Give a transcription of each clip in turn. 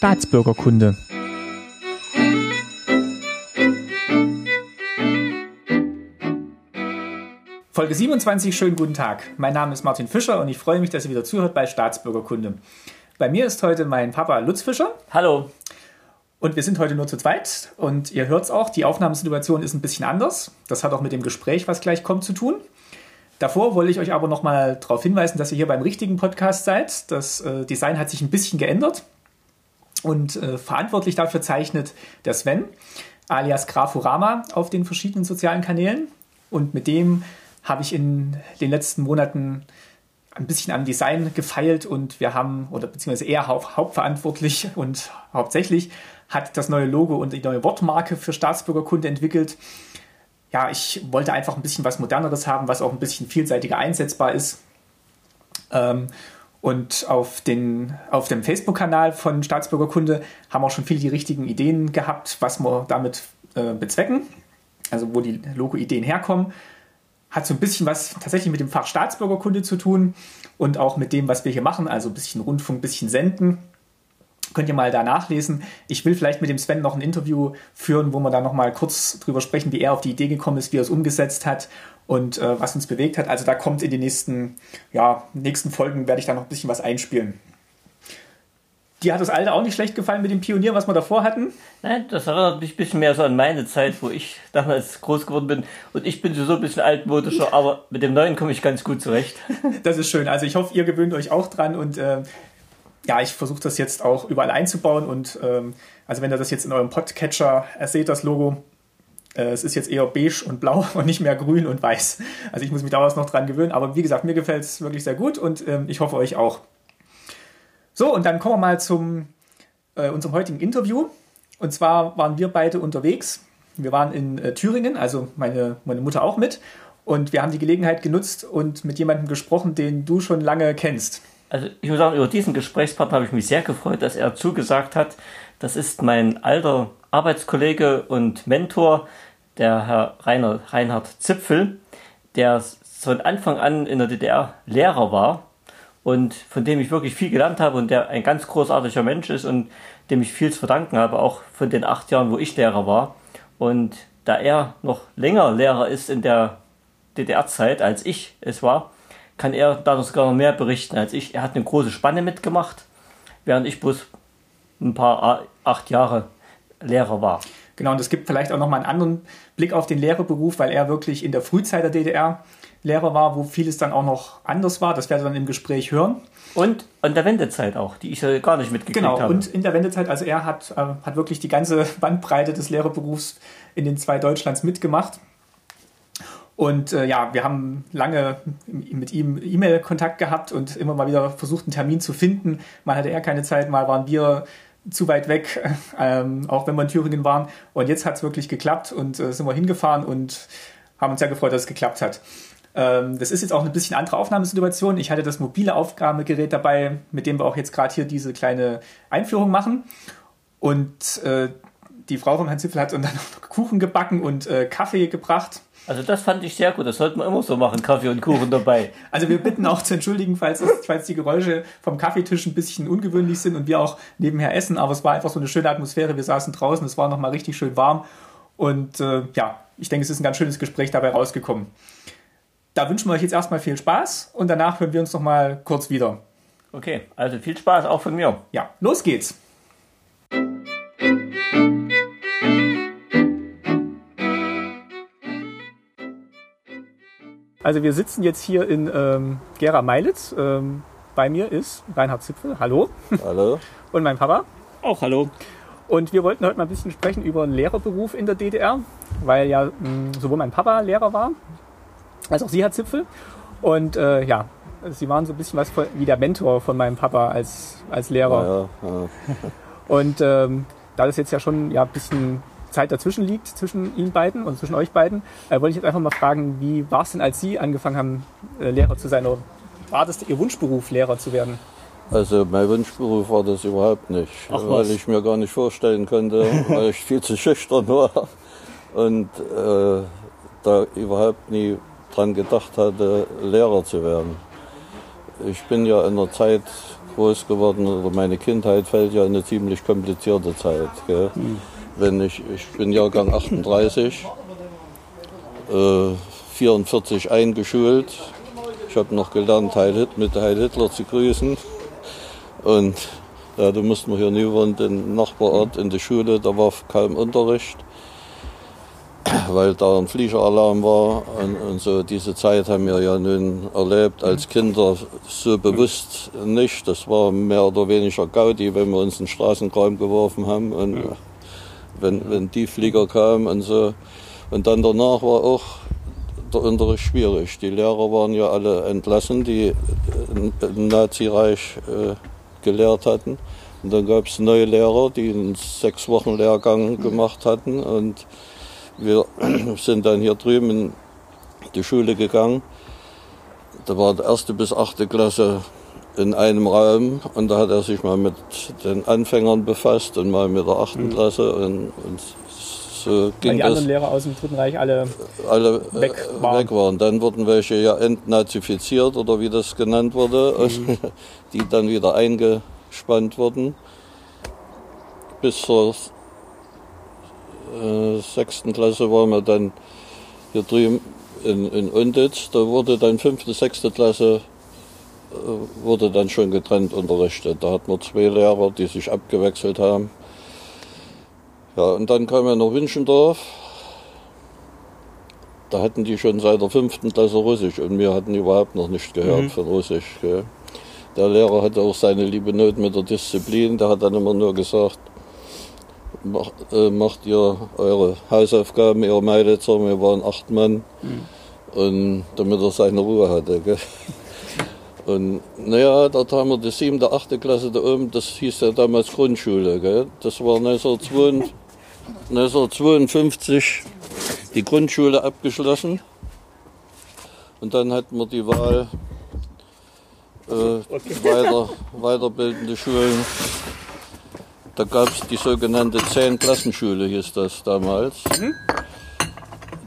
Staatsbürgerkunde. Folge 27, schönen guten Tag. Mein Name ist Martin Fischer und ich freue mich, dass ihr wieder zuhört bei Staatsbürgerkunde. Bei mir ist heute mein Papa Lutz Fischer. Hallo. Und wir sind heute nur zu zweit und ihr hört es auch, die Aufnahmesituation ist ein bisschen anders. Das hat auch mit dem Gespräch, was gleich kommt, zu tun. Davor wollte ich euch aber nochmal darauf hinweisen, dass ihr hier beim richtigen Podcast seid. Das äh, Design hat sich ein bisschen geändert und äh, verantwortlich dafür zeichnet der Sven, alias Grafurama, auf den verschiedenen sozialen Kanälen. Und mit dem habe ich in den letzten Monaten ein bisschen am Design gefeilt und wir haben, oder beziehungsweise er haupt, hauptverantwortlich und hauptsächlich hat das neue Logo und die neue Wortmarke für Staatsbürgerkunde entwickelt. Ja, ich wollte einfach ein bisschen was Moderneres haben, was auch ein bisschen vielseitiger einsetzbar ist. Ähm, und auf, den, auf dem Facebook-Kanal von Staatsbürgerkunde haben auch schon viele die richtigen Ideen gehabt, was wir damit äh, bezwecken. Also wo die Logo-Ideen herkommen. Hat so ein bisschen was tatsächlich mit dem Fach Staatsbürgerkunde zu tun und auch mit dem, was wir hier machen. Also ein bisschen Rundfunk, ein bisschen Senden. Könnt ihr mal da nachlesen. Ich will vielleicht mit dem Sven noch ein Interview führen, wo wir da nochmal kurz drüber sprechen, wie er auf die Idee gekommen ist, wie er es umgesetzt hat und äh, was uns bewegt hat. Also da kommt in den nächsten, ja, nächsten Folgen werde ich da noch ein bisschen was einspielen. Dir hat das alte auch nicht schlecht gefallen mit dem Pionier, was wir davor hatten? Nein, das erinnert mich ein bisschen mehr so an meine Zeit, wo ich damals groß geworden bin. Und ich bin so ein bisschen altmodischer, aber mit dem neuen komme ich ganz gut zurecht. Das ist schön. Also ich hoffe, ihr gewöhnt euch auch dran und äh, ja, ich versuche das jetzt auch überall einzubauen und ähm, also wenn ihr das jetzt in eurem Podcatcher seht, das Logo, äh, es ist jetzt eher beige und blau und nicht mehr grün und weiß. Also ich muss mich daraus noch dran gewöhnen, aber wie gesagt, mir gefällt es wirklich sehr gut und ähm, ich hoffe euch auch. So, und dann kommen wir mal zum äh, unserem heutigen Interview. Und zwar waren wir beide unterwegs. Wir waren in äh, Thüringen, also meine, meine Mutter auch mit. Und wir haben die Gelegenheit genutzt und mit jemandem gesprochen, den du schon lange kennst. Also ich muss sagen, über diesen Gesprächspartner habe ich mich sehr gefreut, dass er zugesagt hat. Das ist mein alter Arbeitskollege und Mentor, der Herr Rainer, Reinhard Zipfel, der von Anfang an in der DDR Lehrer war und von dem ich wirklich viel gelernt habe und der ein ganz großartiger Mensch ist und dem ich viel zu verdanken habe, auch von den acht Jahren, wo ich Lehrer war. Und da er noch länger Lehrer ist in der DDR-Zeit, als ich es war, kann er da sogar noch mehr berichten als ich. Er hat eine große Spanne mitgemacht, während ich bloß ein paar acht Jahre Lehrer war. Genau, und es gibt vielleicht auch nochmal einen anderen Blick auf den Lehrerberuf, weil er wirklich in der Frühzeit der DDR Lehrer war, wo vieles dann auch noch anders war. Das werdet ihr dann im Gespräch hören. Und in der Wendezeit auch, die ich ja gar nicht mitgekriegt genau, habe. Genau, und in der Wendezeit, also er hat, äh, hat wirklich die ganze Bandbreite des Lehrerberufs in den zwei Deutschlands mitgemacht. Und äh, ja, wir haben lange mit ihm E-Mail-Kontakt gehabt und immer mal wieder versucht, einen Termin zu finden. Mal hatte er keine Zeit, mal waren wir zu weit weg, ähm, auch wenn wir in Thüringen waren. Und jetzt hat es wirklich geklappt und äh, sind wir hingefahren und haben uns sehr gefreut, dass es geklappt hat. Ähm, das ist jetzt auch eine bisschen andere Aufnahmesituation. Ich hatte das mobile Aufgabegerät dabei, mit dem wir auch jetzt gerade hier diese kleine Einführung machen. Und äh, die Frau von Herrn Zipfel hat uns dann noch Kuchen gebacken und äh, Kaffee gebracht. Also das fand ich sehr gut. Das sollte man immer so machen, Kaffee und Kuchen dabei. Also wir bitten auch zu entschuldigen, falls, falls die Geräusche vom Kaffeetisch ein bisschen ungewöhnlich sind und wir auch nebenher essen. Aber es war einfach so eine schöne Atmosphäre. Wir saßen draußen, es war nochmal richtig schön warm. Und äh, ja, ich denke, es ist ein ganz schönes Gespräch dabei rausgekommen. Da wünschen wir euch jetzt erstmal viel Spaß und danach hören wir uns nochmal kurz wieder. Okay, also viel Spaß auch von mir. Ja, los geht's. Also wir sitzen jetzt hier in ähm, Gera Meilitz. Ähm, bei mir ist Reinhard Zipfel. Hallo. Hallo. Und mein Papa. Auch hallo. Und wir wollten heute mal ein bisschen sprechen über den Lehrerberuf in der DDR, weil ja mh, sowohl mein Papa Lehrer war, als auch sie hat Zipfel. Und äh, ja, sie waren so ein bisschen was wie der Mentor von meinem Papa als, als Lehrer. Ja, ja, ja. Und ähm, da das jetzt ja schon ja, ein bisschen Zeit dazwischen liegt, zwischen Ihnen beiden und zwischen euch beiden, äh, wollte ich jetzt einfach mal fragen, wie war es denn, als Sie angefangen haben, äh, Lehrer zu sein? Oder war das Ihr Wunschberuf, Lehrer zu werden? Also mein Wunschberuf war das überhaupt nicht, Ach, weil ich mir gar nicht vorstellen konnte, weil ich viel zu schüchtern war und äh, da überhaupt nie dran gedacht hatte, Lehrer zu werden. ich bin ja in einer Zeit groß geworden, oder meine Kindheit fällt ja in eine ziemlich komplizierte Zeit. Gell? Wenn ich, ich bin Jahrgang 38, äh, 44 eingeschult. Ich habe noch gelernt, Heil mit Heil Hitler zu grüßen. Und ja, da mussten wir hier nie wohnen, den Nachbarort in der Schule, da war kaum Unterricht, weil da ein Fliegeralarm war. Und, und so diese Zeit haben wir ja nun erlebt als Kinder so bewusst nicht. Das war mehr oder weniger Gaudi, wenn wir uns in den Straßenkram geworfen haben. Und wenn, wenn die Flieger kamen und so. Und dann danach war auch der Unterricht schwierig. Die Lehrer waren ja alle entlassen, die im Nazireich äh, gelehrt hatten. Und dann gab es neue Lehrer, die einen sechs Wochen Lehrgang gemacht hatten. Und wir sind dann hier drüben in die Schule gegangen. Da war die erste bis achte Klasse in einem Raum und da hat er sich mal mit den Anfängern befasst und mal mit der achten Klasse und, und so Weil ging die das anderen Lehrer aus dem Dritten Reich alle alle äh, weg waren. weg waren. Dann wurden welche ja entnazifiziert oder wie das genannt wurde, Mhm. die dann wieder eingespannt wurden. Bis zur äh, sechsten Klasse waren wir dann hier drüben in, in Unditz. Da wurde dann fünfte, sechste Klasse wurde dann schon getrennt unterrichtet. Da hatten wir zwei Lehrer, die sich abgewechselt haben. Ja, und dann kam er nach Wünschendorf. Da hatten die schon seit der fünften Klasse Russisch und wir hatten überhaupt noch nicht gehört von Russisch. Gell. Der Lehrer hatte auch seine liebe Not mit der Disziplin. Der hat dann immer nur gesagt, mach, äh, macht ihr eure Hausaufgaben, ihr Meiditzer. Wir waren acht Mann. Und damit er seine Ruhe hatte. Gell. Und naja, dort haben wir die siebte, achte Klasse da oben, das hieß ja damals Grundschule. Gell. Das war 1952, 1952 die Grundschule abgeschlossen. Und dann hatten wir die Wahl äh, weiter, weiterbildende Schulen. Da gab es die sogenannte Zehn-Klassenschule, hieß das damals.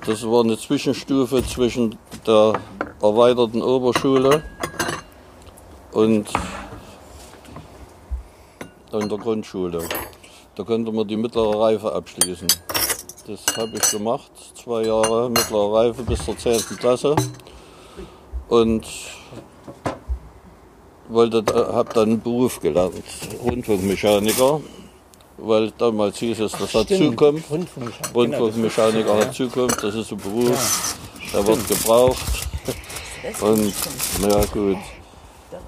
Das war eine Zwischenstufe zwischen der erweiterten Oberschule und, und der Grundschule. Da konnte man die mittlere Reife abschließen. Das habe ich gemacht, zwei Jahre mittlere Reife bis zur 10. Klasse. Und wollte, habe dann einen Beruf gelernt, Rundfunkmechaniker, weil damals hieß es, das hat Zukunft. Rundfunkmechaniker. Rundfunkmechaniker hat Zukunft, das ist ein Beruf, der wird gebraucht. Und naja gut,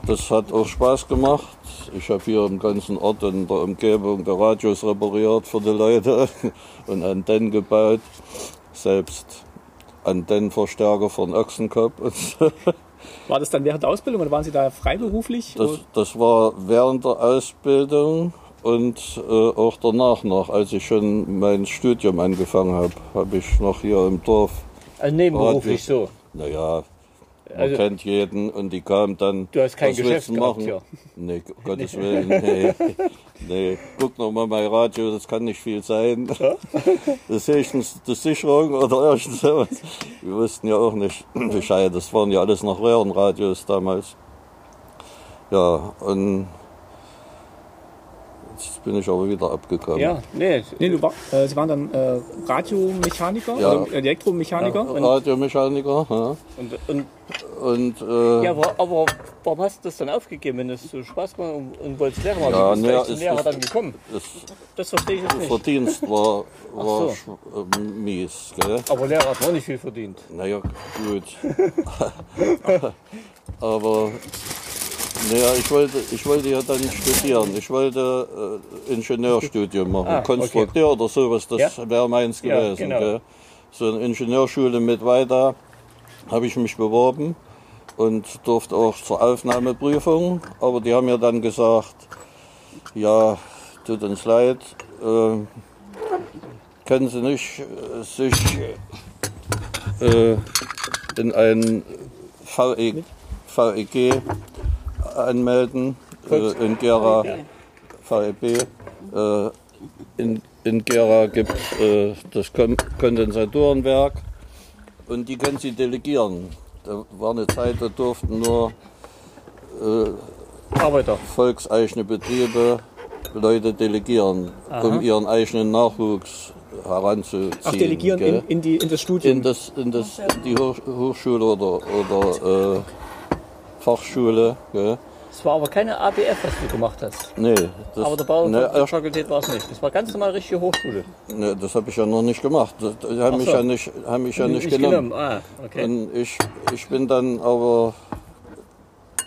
das hat auch Spaß gemacht. Ich habe hier im ganzen Ort in der Umgebung der Radios repariert für die Leute und Antennen gebaut. Selbst Antennenverstärker den Ochsenkopf. und so. War das dann während der Ausbildung oder waren Sie da freiberuflich? Das, das war während der Ausbildung und äh, auch danach noch, als ich schon mein Studium angefangen habe, habe ich noch hier im Dorf Also nebenberuflich so. Naja, man Also- kennt jeden und die kam dann. Du hast kein was Geschäft gehabt machen? hier. Nee, Gottes Willen, nee. nee. Guck noch mal mein Radio, das kann nicht viel sein. Das ist höchstens die Sicherung oder irgend sowas. Wir wussten ja auch nicht Bescheid. Das waren ja alles noch Röhrenradios damals. Ja, und bin ich aber wieder abgekommen. Ja, nee. Nee, du war, äh, Sie waren dann äh, Radiomechaniker Ja. oder Elektromechaniker? Ja, Radiomechaniker, ja. Und, und, Und äh, ja, aber, aber warum hast du das dann aufgegeben, wenn es so Spaß gemacht und, und wolltest Lehrer machen? Ja, nee, es Lehrer ist- dann gekommen? das Das verstehe ich jetzt nicht. Verdienst war, war so. sch- äh, mies. Gell? Aber Lehrer hat auch nicht viel verdient. Naja, gut. Aber naja, ich wollte, ich wollte ja dann studieren. Ich wollte äh, Ingenieurstudium machen. Ah, okay. Konstrukteur oder sowas, das Ja. wäre meins Ja, gewesen. genau. Gell? So eine Ingenieurschule mit weiter habe ich mich beworben und durfte auch zur Aufnahmeprüfung. Aber die haben mir dann gesagt, ja, tut uns leid, äh, können Sie nicht äh, sich äh, in ein VE, VEG anmelden, äh, in Gera, VEB. Äh, in, in Gera gibt es äh, das Kon Kondensatorenwerk und die können Sie delegieren. Da war eine Zeit, da durften nur Arbeiter. volkseigene Betriebe Leute delegieren, um ihren eigenen Nachwuchs heranzuziehen. Ach, delegieren in, in, die, in das Studium. in, das, in das, die Hoch Hochschule oder, oder äh, Fachschule. Gell? Es war aber keine ABF, was du gemacht hast. Nee, das, Aber der Bau ne, war es nicht. Das war ganz normal richtige Hochschule. ne, das habe ich ja noch nicht gemacht. Das, die haben, Ach mich so. ja nicht, haben mich ja nicht, genommen. Ah, okay. Und ich, ich bin dann aber,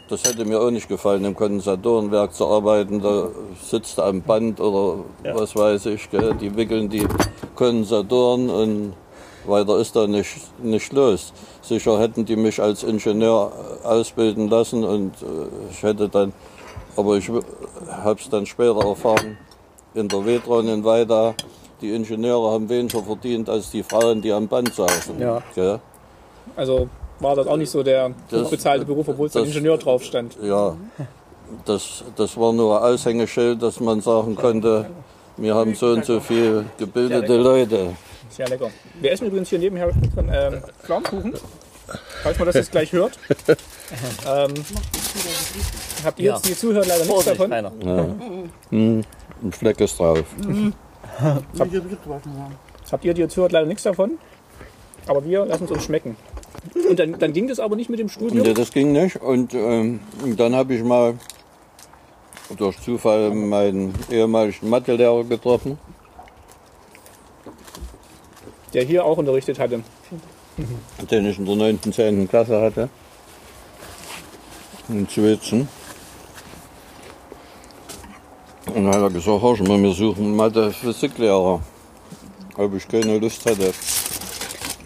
das hätte mir auch nicht gefallen, im Kondensatorenwerk zu arbeiten. Da sitzt am Band oder Ja. was weiß ich. Gell? Die wickeln die Kondensatoren und weiter ist da nicht, nicht los. Sicher hätten die mich als Ingenieur äh, ausbilden lassen und äh, ich hätte dann, aber ich habe es dann später erfahren, in der Vedron in Weida, die Ingenieure haben weniger verdient als die Frauen, die am Band saßen. Ja. Gell? Also war das auch nicht so der Das- hochbezahlte Beruf, obwohl es das- Ingenieur drauf stand. Ja, das, das war nur ein Aushängeschild, dass man sagen konnte, wir haben so und so viel gebildete Leute. Sehr lecker. Wir essen übrigens hier nebenher ähm, Pflaumenkuchen. Falls man das jetzt gleich hört. ähm, habt ihr Ja. jetzt, die Zuhörer, leider nichts Vorsicht, davon. Rainer. Ein Fleck ist drauf. Habt ihr, die jetzt hört, leider nichts davon. Aber wir lassen es uns schmecken. Und dann, dann ging das aber nicht mit dem Studium. Nee, das ging nicht. Und ähm, dann habe ich mal durch Zufall meinen ehemaligen Mathelehrer getroffen. Der hier auch unterrichtet hatte. den ich in der 9. 10. Klasse hatte. In Schwitzen. Und dann hat er gesagt, hör mal, wir suchen Mathe-Physiklehrer. Ob ich keine Lust hatte.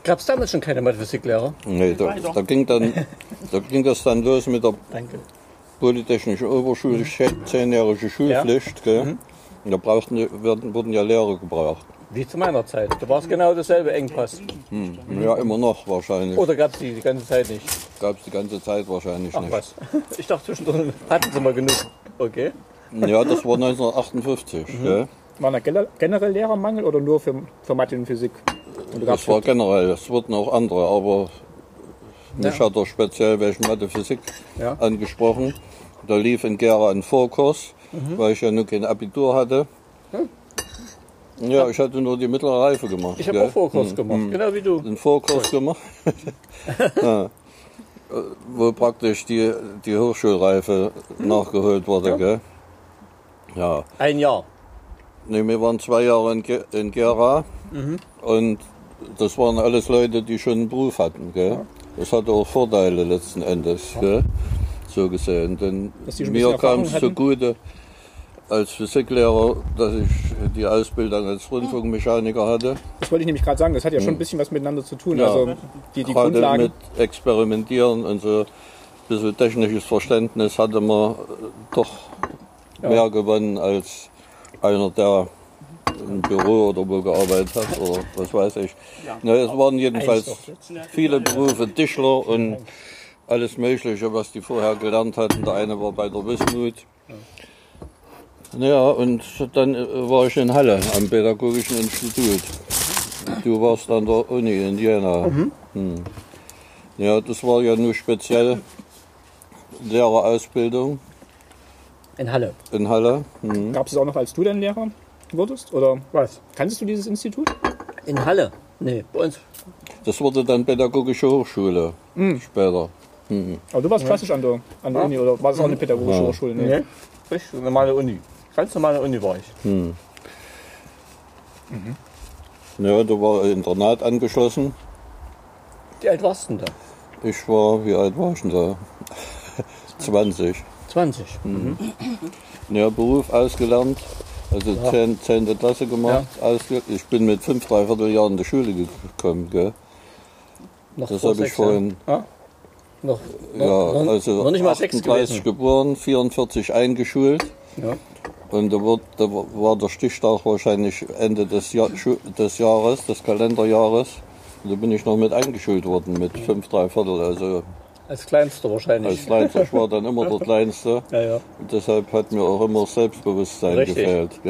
Gab es damals schon keine Mathephysiklehrer? Nee, da, da, ging dann, da ging das dann los mit der Danke. Polytechnischen Oberschule, zehnjährige Schulpflicht. Gell? Und da brauchten, werden, wurden ja Lehrer gebraucht. Wie zu meiner Zeit. Da war es genau dasselbe Engpass. Ja, immer noch wahrscheinlich. Oder gab es die die ganze Zeit nicht? Gab es die ganze Zeit wahrscheinlich Ach nicht. was. Ich dachte zwischendrin hatten sie mal genug. Okay. Ja, das war 1958. Gell? War da gel- generell Lehrermangel oder nur für, für Mathe und Physik? Oder gab's Das war generell, es wurden auch andere, aber mich hat er speziell welchen Mathe Physik Ja. angesprochen. Da lief in Gera ein Vorkurs, weil ich ja nur kein Abitur hatte. Ja, ich hatte nur die mittlere Reife gemacht. Ich habe auch Vorkurs gemacht, genau wie du. einen Vorkurs gemacht, ja. Äh, wo praktisch die, die Hochschulreife nachgeholt wurde. Gell? Ja. Ein Jahr. Nee, wir waren zwei Jahre in, Ge in Gera und das waren alles Leute, die schon einen Beruf hatten. Gell? Das hatte auch Vorteile letzten Endes, gell? so gesehen. Denn mir kam es zugute als Physiklehrer, dass ich die Ausbildung als Rundfunkmechaniker hatte. Das wollte ich nämlich gerade sagen. Das hat ja schon ein bisschen was miteinander zu tun. Ja. Also die, die Grundlagen. mit Experimentieren und so ein bisschen technisches Verständnis hatte man äh, doch mehr gewonnen als einer, der im Büro oder wo gearbeitet hat oder was weiß ich. Na, es waren jedenfalls viele Berufe, Tischler und alles Mögliche, was die vorher gelernt hatten. Der eine war bei der Wismut. Ja, und dann äh, war ich in Halle am Pädagogischen Institut. Du warst an der Uni in Jena. Hm. Ja, das war ja nur speziell Lehrerausbildung In Halle. in Halle. Hm. Gab es auch noch, als du dann Lehrer wurdest? Oder Was? kanntest du dieses Institut? In Halle? Nee, bei uns. Das wurde dann Pädagogische Hochschule später. Aber du warst klassisch an der, an der Uni oder war das auch eine pädagogische Ja. Hochschule? Nee. Nee. Richtig, normale Uni. Ganz normale Uni war ich. Ja, da war ein Internat angeschlossen. Wie alt warst du denn da? Ich war, wie alt war ich denn da? 20. 20. Ja, Beruf ausgelernt, also 10. 10. Klasse gemacht. Ausge ich bin mit 5, dreiviertel Jahren in die Schule gekommen. Gell? Noch Das habe ich sechs Jahren. vorhin. Noch, Ja, noch, also noch nicht mal sechs 38 gewesen. geboren, 44 eingeschult. Ja. Und da, wird, da war der Stichtag wahrscheinlich Ende des, Jahr, des Jahres, des Kalenderjahres. Und da bin ich noch mit eingeschult worden, mit fünf, drei Viertel. Also Als Kleinster wahrscheinlich. als Kleinster, ich war dann immer der Kleinste. ja, ja. Und deshalb hat mir auch immer Selbstbewusstsein Richtig. gefehlt.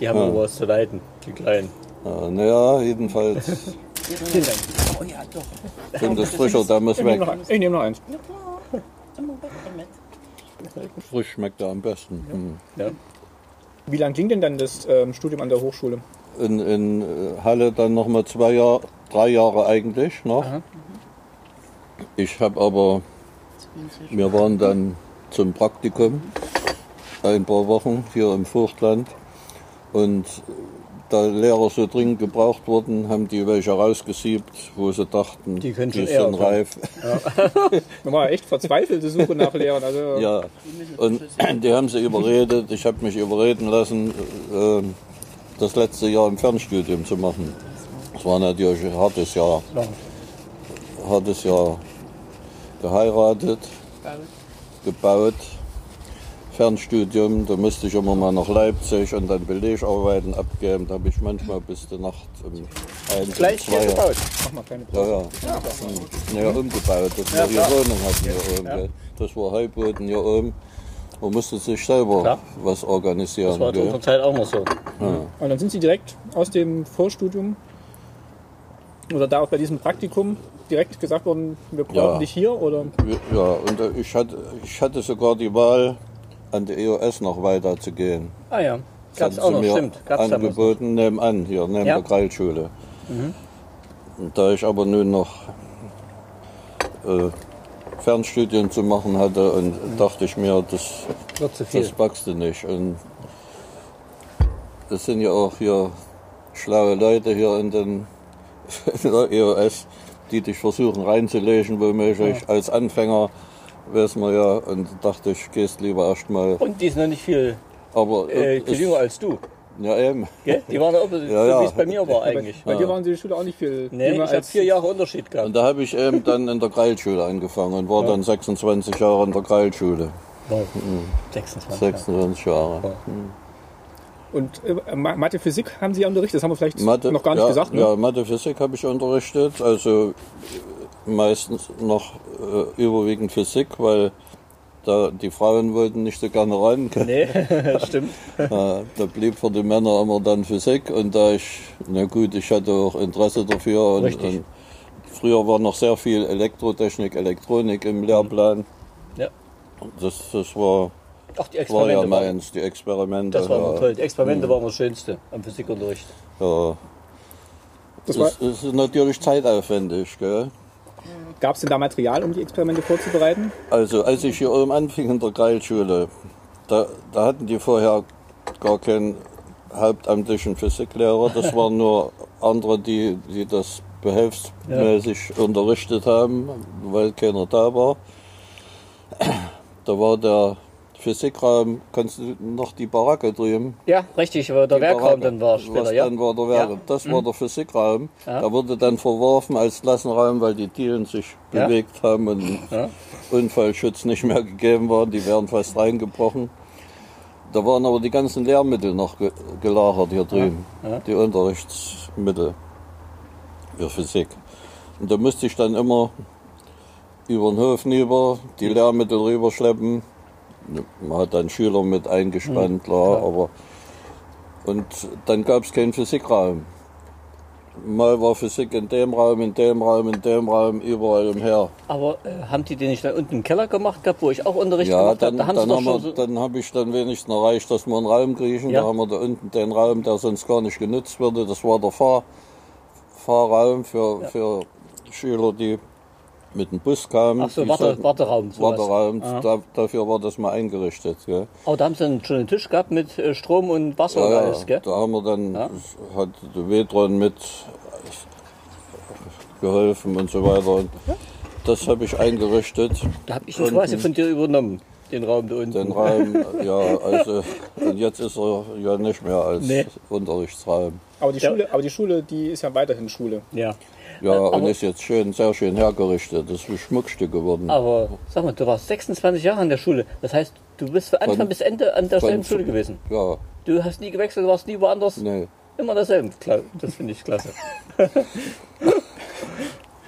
Die haben immer was zu leiden, die Kleinen. Ja, naja, jedenfalls. Vielen Dank. Ich finde das frischer, der muss Ich nehme weg. noch, eins. ich nehme noch eins. Frisch schmeckt er am besten. Hm. Ja. Wie lang ging denn dann das ähm, Studium an der Hochschule? In, in äh, Halle dann nochmal zwei Jahre, drei Jahre eigentlich noch. Aha. Ich habe aber, wir waren dann zum Praktikum ein paar Wochen hier im Vogtland und da Lehrer so dringend gebraucht wurden, haben die welche rausgesiebt, wo sie dachten, Die können schon sind eher, reif. Man war echt verzweifelte Suche nach Lehrern. Also, Ja, und die haben sie überredet, ich habe mich überreden lassen, äh, das letzte Jahr im Fernstudium zu machen. Das war natürlich ein hartes Jahr. Hartes Jahr geheiratet, gebaut, Fernstudium, da musste ich immer mal nach Leipzig und dann Belegarbeiten abgeben. Da habe ich manchmal bis die Nacht um eins, Gleich zwei. hier gebaut. Mach mal keine Ja, Pause. ja. Ja, umgebaut. Das war hier Wohnung hatten hier oben. gell. Das war Heilboden hier oben. Man musste sich selber Klar. was organisieren. Das war zu unserer Zeit auch noch so. Und dann sind Sie direkt aus dem Vorstudium oder da auch bei diesem Praktikum direkt gesagt worden, wir brauchen Ja. dich hier oder Ja, und äh, ich hatte, ich hatte sogar die Wahl, an die EOS noch weiterzugehen. Ah ja, Das gab's hatten auch noch, stimmt. Gab's angeboten, nebenan, hier, neben Ja. der Kreilschule. Und da ich aber nun noch äh, Fernstudien zu machen hatte, und dachte ich mir, das zu. Das packst du nicht. Und es sind ja auch hier schlaue Leute hier in, den, EOS, die dich versuchen reinzulegen, womöglich. Als Anfänger weiß man ja, und dachte ich, gehst lieber erstmal. Und die ist noch nicht viel, Aber äh, es- viel jünger als du. ja eben. Gell? Die waren auch so, ja. wie es bei mir war eigentlich. bei dir waren Sie in der Schule auch nicht viel Nee, ich habe als vier Jahre Unterschied gehabt. Und da habe ich eben dann in der Kreilschule angefangen und war dann 26 Jahre in der Kreilschule. Wow. 26. 26 Jahre. Und äh, Ma- Mathe, Physik haben Sie ja unterrichtet, das haben wir vielleicht Mathe, noch gar nicht ja, gesagt. Ne? Ja, Mathe, Physik habe ich unterrichtet, also äh, meistens noch äh, überwiegend Physik, weil da die Frauen wollten nicht so gerne ran. Nee, stimmt. Da blieb für die Männer immer dann Physik und da ich, na gut, ich hatte auch Interesse dafür und, Richtig. und früher war noch sehr viel Elektrotechnik, Elektronik im Lehrplan. Ja. Das, das war, Ach, die war Experimente ja waren, meins, die Experimente. das war ja. toll. Die Experimente waren das Schönste am Physikunterricht. Ja. Das war, Das, das ist natürlich zeitaufwendig. Gell? Gab es denn da Material, um die Experimente vorzubereiten? Also als ich hier oben anfing in der Kreilschule, da, da hatten die vorher gar keinen hauptamtlichen Physiklehrer. Das waren nur andere, die, die das behelfsmäßig unterrichtet haben, weil keiner da war. Da war der Physikraum, kannst du noch die Baracke drüben? Ja, richtig, aber der Werkraum dann war später, ja. Dann war der Werk, Ja. Mhm. Das war der Physikraum. Ja. Da wurde dann verworfen als Klassenraum, weil die Dielen sich Ja. bewegt haben und. Unfallschutz nicht mehr gegeben war. Die wären fast reingebrochen. Da waren aber die ganzen Lehrmittel noch ge gelagert hier drüben. Die Unterrichtsmittel für Physik. Und da musste ich dann immer über den Hof rüber, die Lehrmittel rüberschleppen. Man hat dann Schüler mit eingespannt, klar, aber und dann gab es keinen Physikraum. Mal war Physik in dem Raum, in dem Raum, in dem Raum, überall umher. Aber äh, haben die den nicht dann unten im Keller gemacht gehabt, wo ich auch Unterricht Ja, gemacht habe? dann, Da dann, wir, so, dann habe ich dann wenigstens erreicht, dass wir einen Raum kriechen. Ja. Da haben wir da unten den Raum, der sonst gar nicht genutzt wurde. Das war der Fahr Fahrraum für, für Schüler, die mit dem Bus kamen. Ach so, Warte, Warteraum. sowas. Warteraum, Aha. da, dafür war das mal eingerichtet. Gell? Aber da haben sie dann schon einen Tisch gehabt mit äh, Strom und Wasser und Ja, alles, ja, gell? da haben wir dann, Ja. hat der Vedron mit geholfen und so weiter. Und das habe ich eingerichtet. Da habe ich ihn quasi von dir übernommen, den Raum da unten. Den Raum, ja, also, und jetzt ist er ja nicht mehr als Nee. Unterrichtsraum. Aber die, Schule, aber die Schule, die ist ja weiterhin Schule. Ja. Ja, aber- und ist jetzt schön, sehr schön hergerichtet. Das ist Schmuckstück geworden. Aber sag mal, du warst 26 Jahre an der Schule. Das heißt, du bist von Anfang Von- bis Ende an derselben von- Schule gewesen. Ja, Du hast nie gewechselt, du warst nie woanders. nee. Immer derselben. Klar, das finde ich klasse.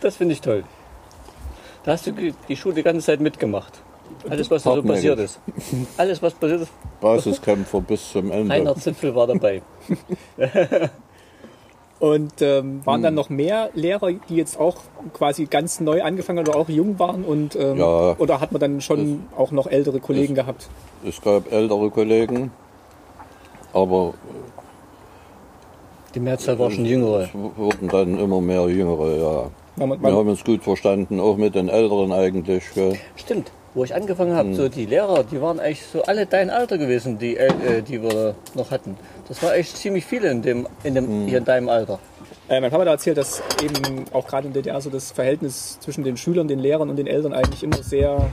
das finde ich toll. Da hast du die Schule die ganze Zeit mitgemacht. Alles, was da so passiert ist. Alles, was passiert ist. Basiskämpfer bis zum Ende. Reinhard Zipfel war dabei. Und ähm, waren Hm. dann noch mehr Lehrer, die jetzt auch quasi ganz neu angefangen oder auch jung waren? Und, ähm, Ja. Oder hat man dann schon auch noch ältere Kollegen gehabt? Es gab ältere Kollegen, aber Die Mehrzahl war schon jüngere. es wurden dann immer mehr Jüngere, ja. Man, man, Wir haben uns gut verstanden, auch mit den Älteren eigentlich. gell. Stimmt. Wo ich angefangen habe, so die Lehrer, die waren eigentlich so alle dein Alter gewesen, die, äh, die wir noch hatten. Das war echt ziemlich viele in dem, in dem, hier in deinem Alter. Äh, mein Papa hat erzählt, dass eben auch gerade in der DDR so das Verhältnis zwischen den Schülern, den Lehrern und den Eltern eigentlich immer sehr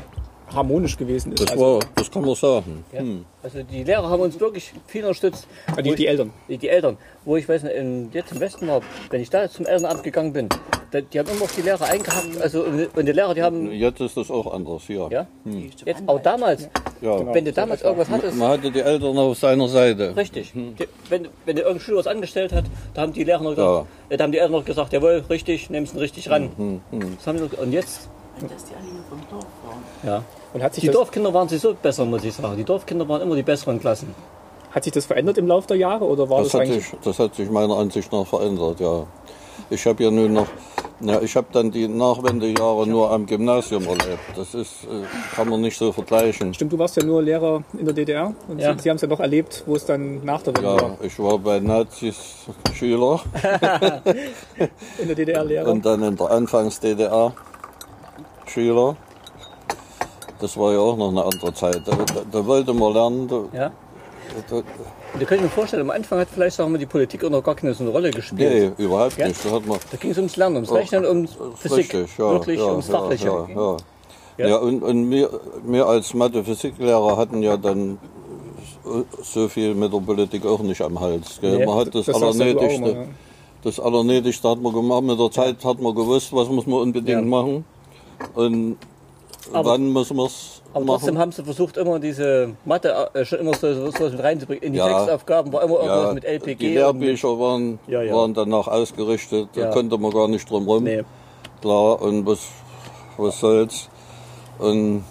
harmonisch gewesen ist. Das, Also, war, das kann man sagen. Ja. Hm. Also die Lehrer haben uns wirklich viel unterstützt. äh, Wo die, ich- die Eltern. Die, die Eltern, wo ich weiß nicht, in, jetzt im Westen war, wenn ich da zum Elternamt gegangen bin, da, die haben immer auf die Lehrer eingehabt. Also und die Lehrer, die haben, Jetzt ist das auch anders hier. ja, jetzt auch damals, Ja. wenn du damals irgendwas hattest, Man hatte die Eltern auf seiner Seite. richtig. Die, wenn, wenn irgendein Schüler was angestellt hat, da haben die Lehrer noch gesagt, äh, da haben die Eltern noch gesagt, jawohl, richtig, nimm's ihn richtig ran. Das haben die noch, und jetzt, Dass die alle vom Dorf waren. ja. Und hat sich, Die Dorfkinder waren sie so besser, muss ich sagen. Die Dorfkinder waren immer die besseren Klassen. hat sich das verändert im Laufe der Jahre oder war das, Das hat, eigentlich? sich, das hat sich meiner Ansicht nach verändert, ja. Ich habe ja nun noch, ja, ich habe dann die Nachwendejahre nur am Gymnasium erlebt. Das ist, äh, kann man nicht so vergleichen. Stimmt, du warst ja nur Lehrer in der DDR und Ja. Sie, Sie haben es ja noch erlebt, wo es dann nach der Wende Ja, war. ich war bei Nazis Schüler In der DDR Lehrer. und dann in der Anfangs-DDR Schüler. Das war ja auch noch eine andere Zeit. Da, da, da wollte man lernen. Da, Ja. da, Und da kann ich mir vorstellen, am Anfang hat vielleicht sagen wir, die Politik auch noch gar keine so eine Rolle gespielt. nee, überhaupt Ja? nicht. Da Da ging es ums Lernen, ums Rechnen, ums Physik. Richtig, ja, Wirklich ja, ums Fachliche. Ja, ja, Ja. ja. und, und wir, wir als Mathe-Physiklehrer hatten ja dann so viel mit der Politik auch nicht am Hals. Nee, man hat das, das Allernötigste, ja. das Allernötigste hat man gemacht. Mit der Zeit hat man gewusst, was muss man unbedingt Ja. machen und Aber- wann muss man es Aber trotzdem haben sie versucht, immer diese Mathe äh, schon immer so, so, so reinzubringen. In die Ja. Textaufgaben war immer irgendwas Ja, mit LPG. die Lehrbücher waren, Ja, ja. waren danach ausgerichtet, da konnte man gar nicht drum rum. Nee. Klar, und was, was soll's. Und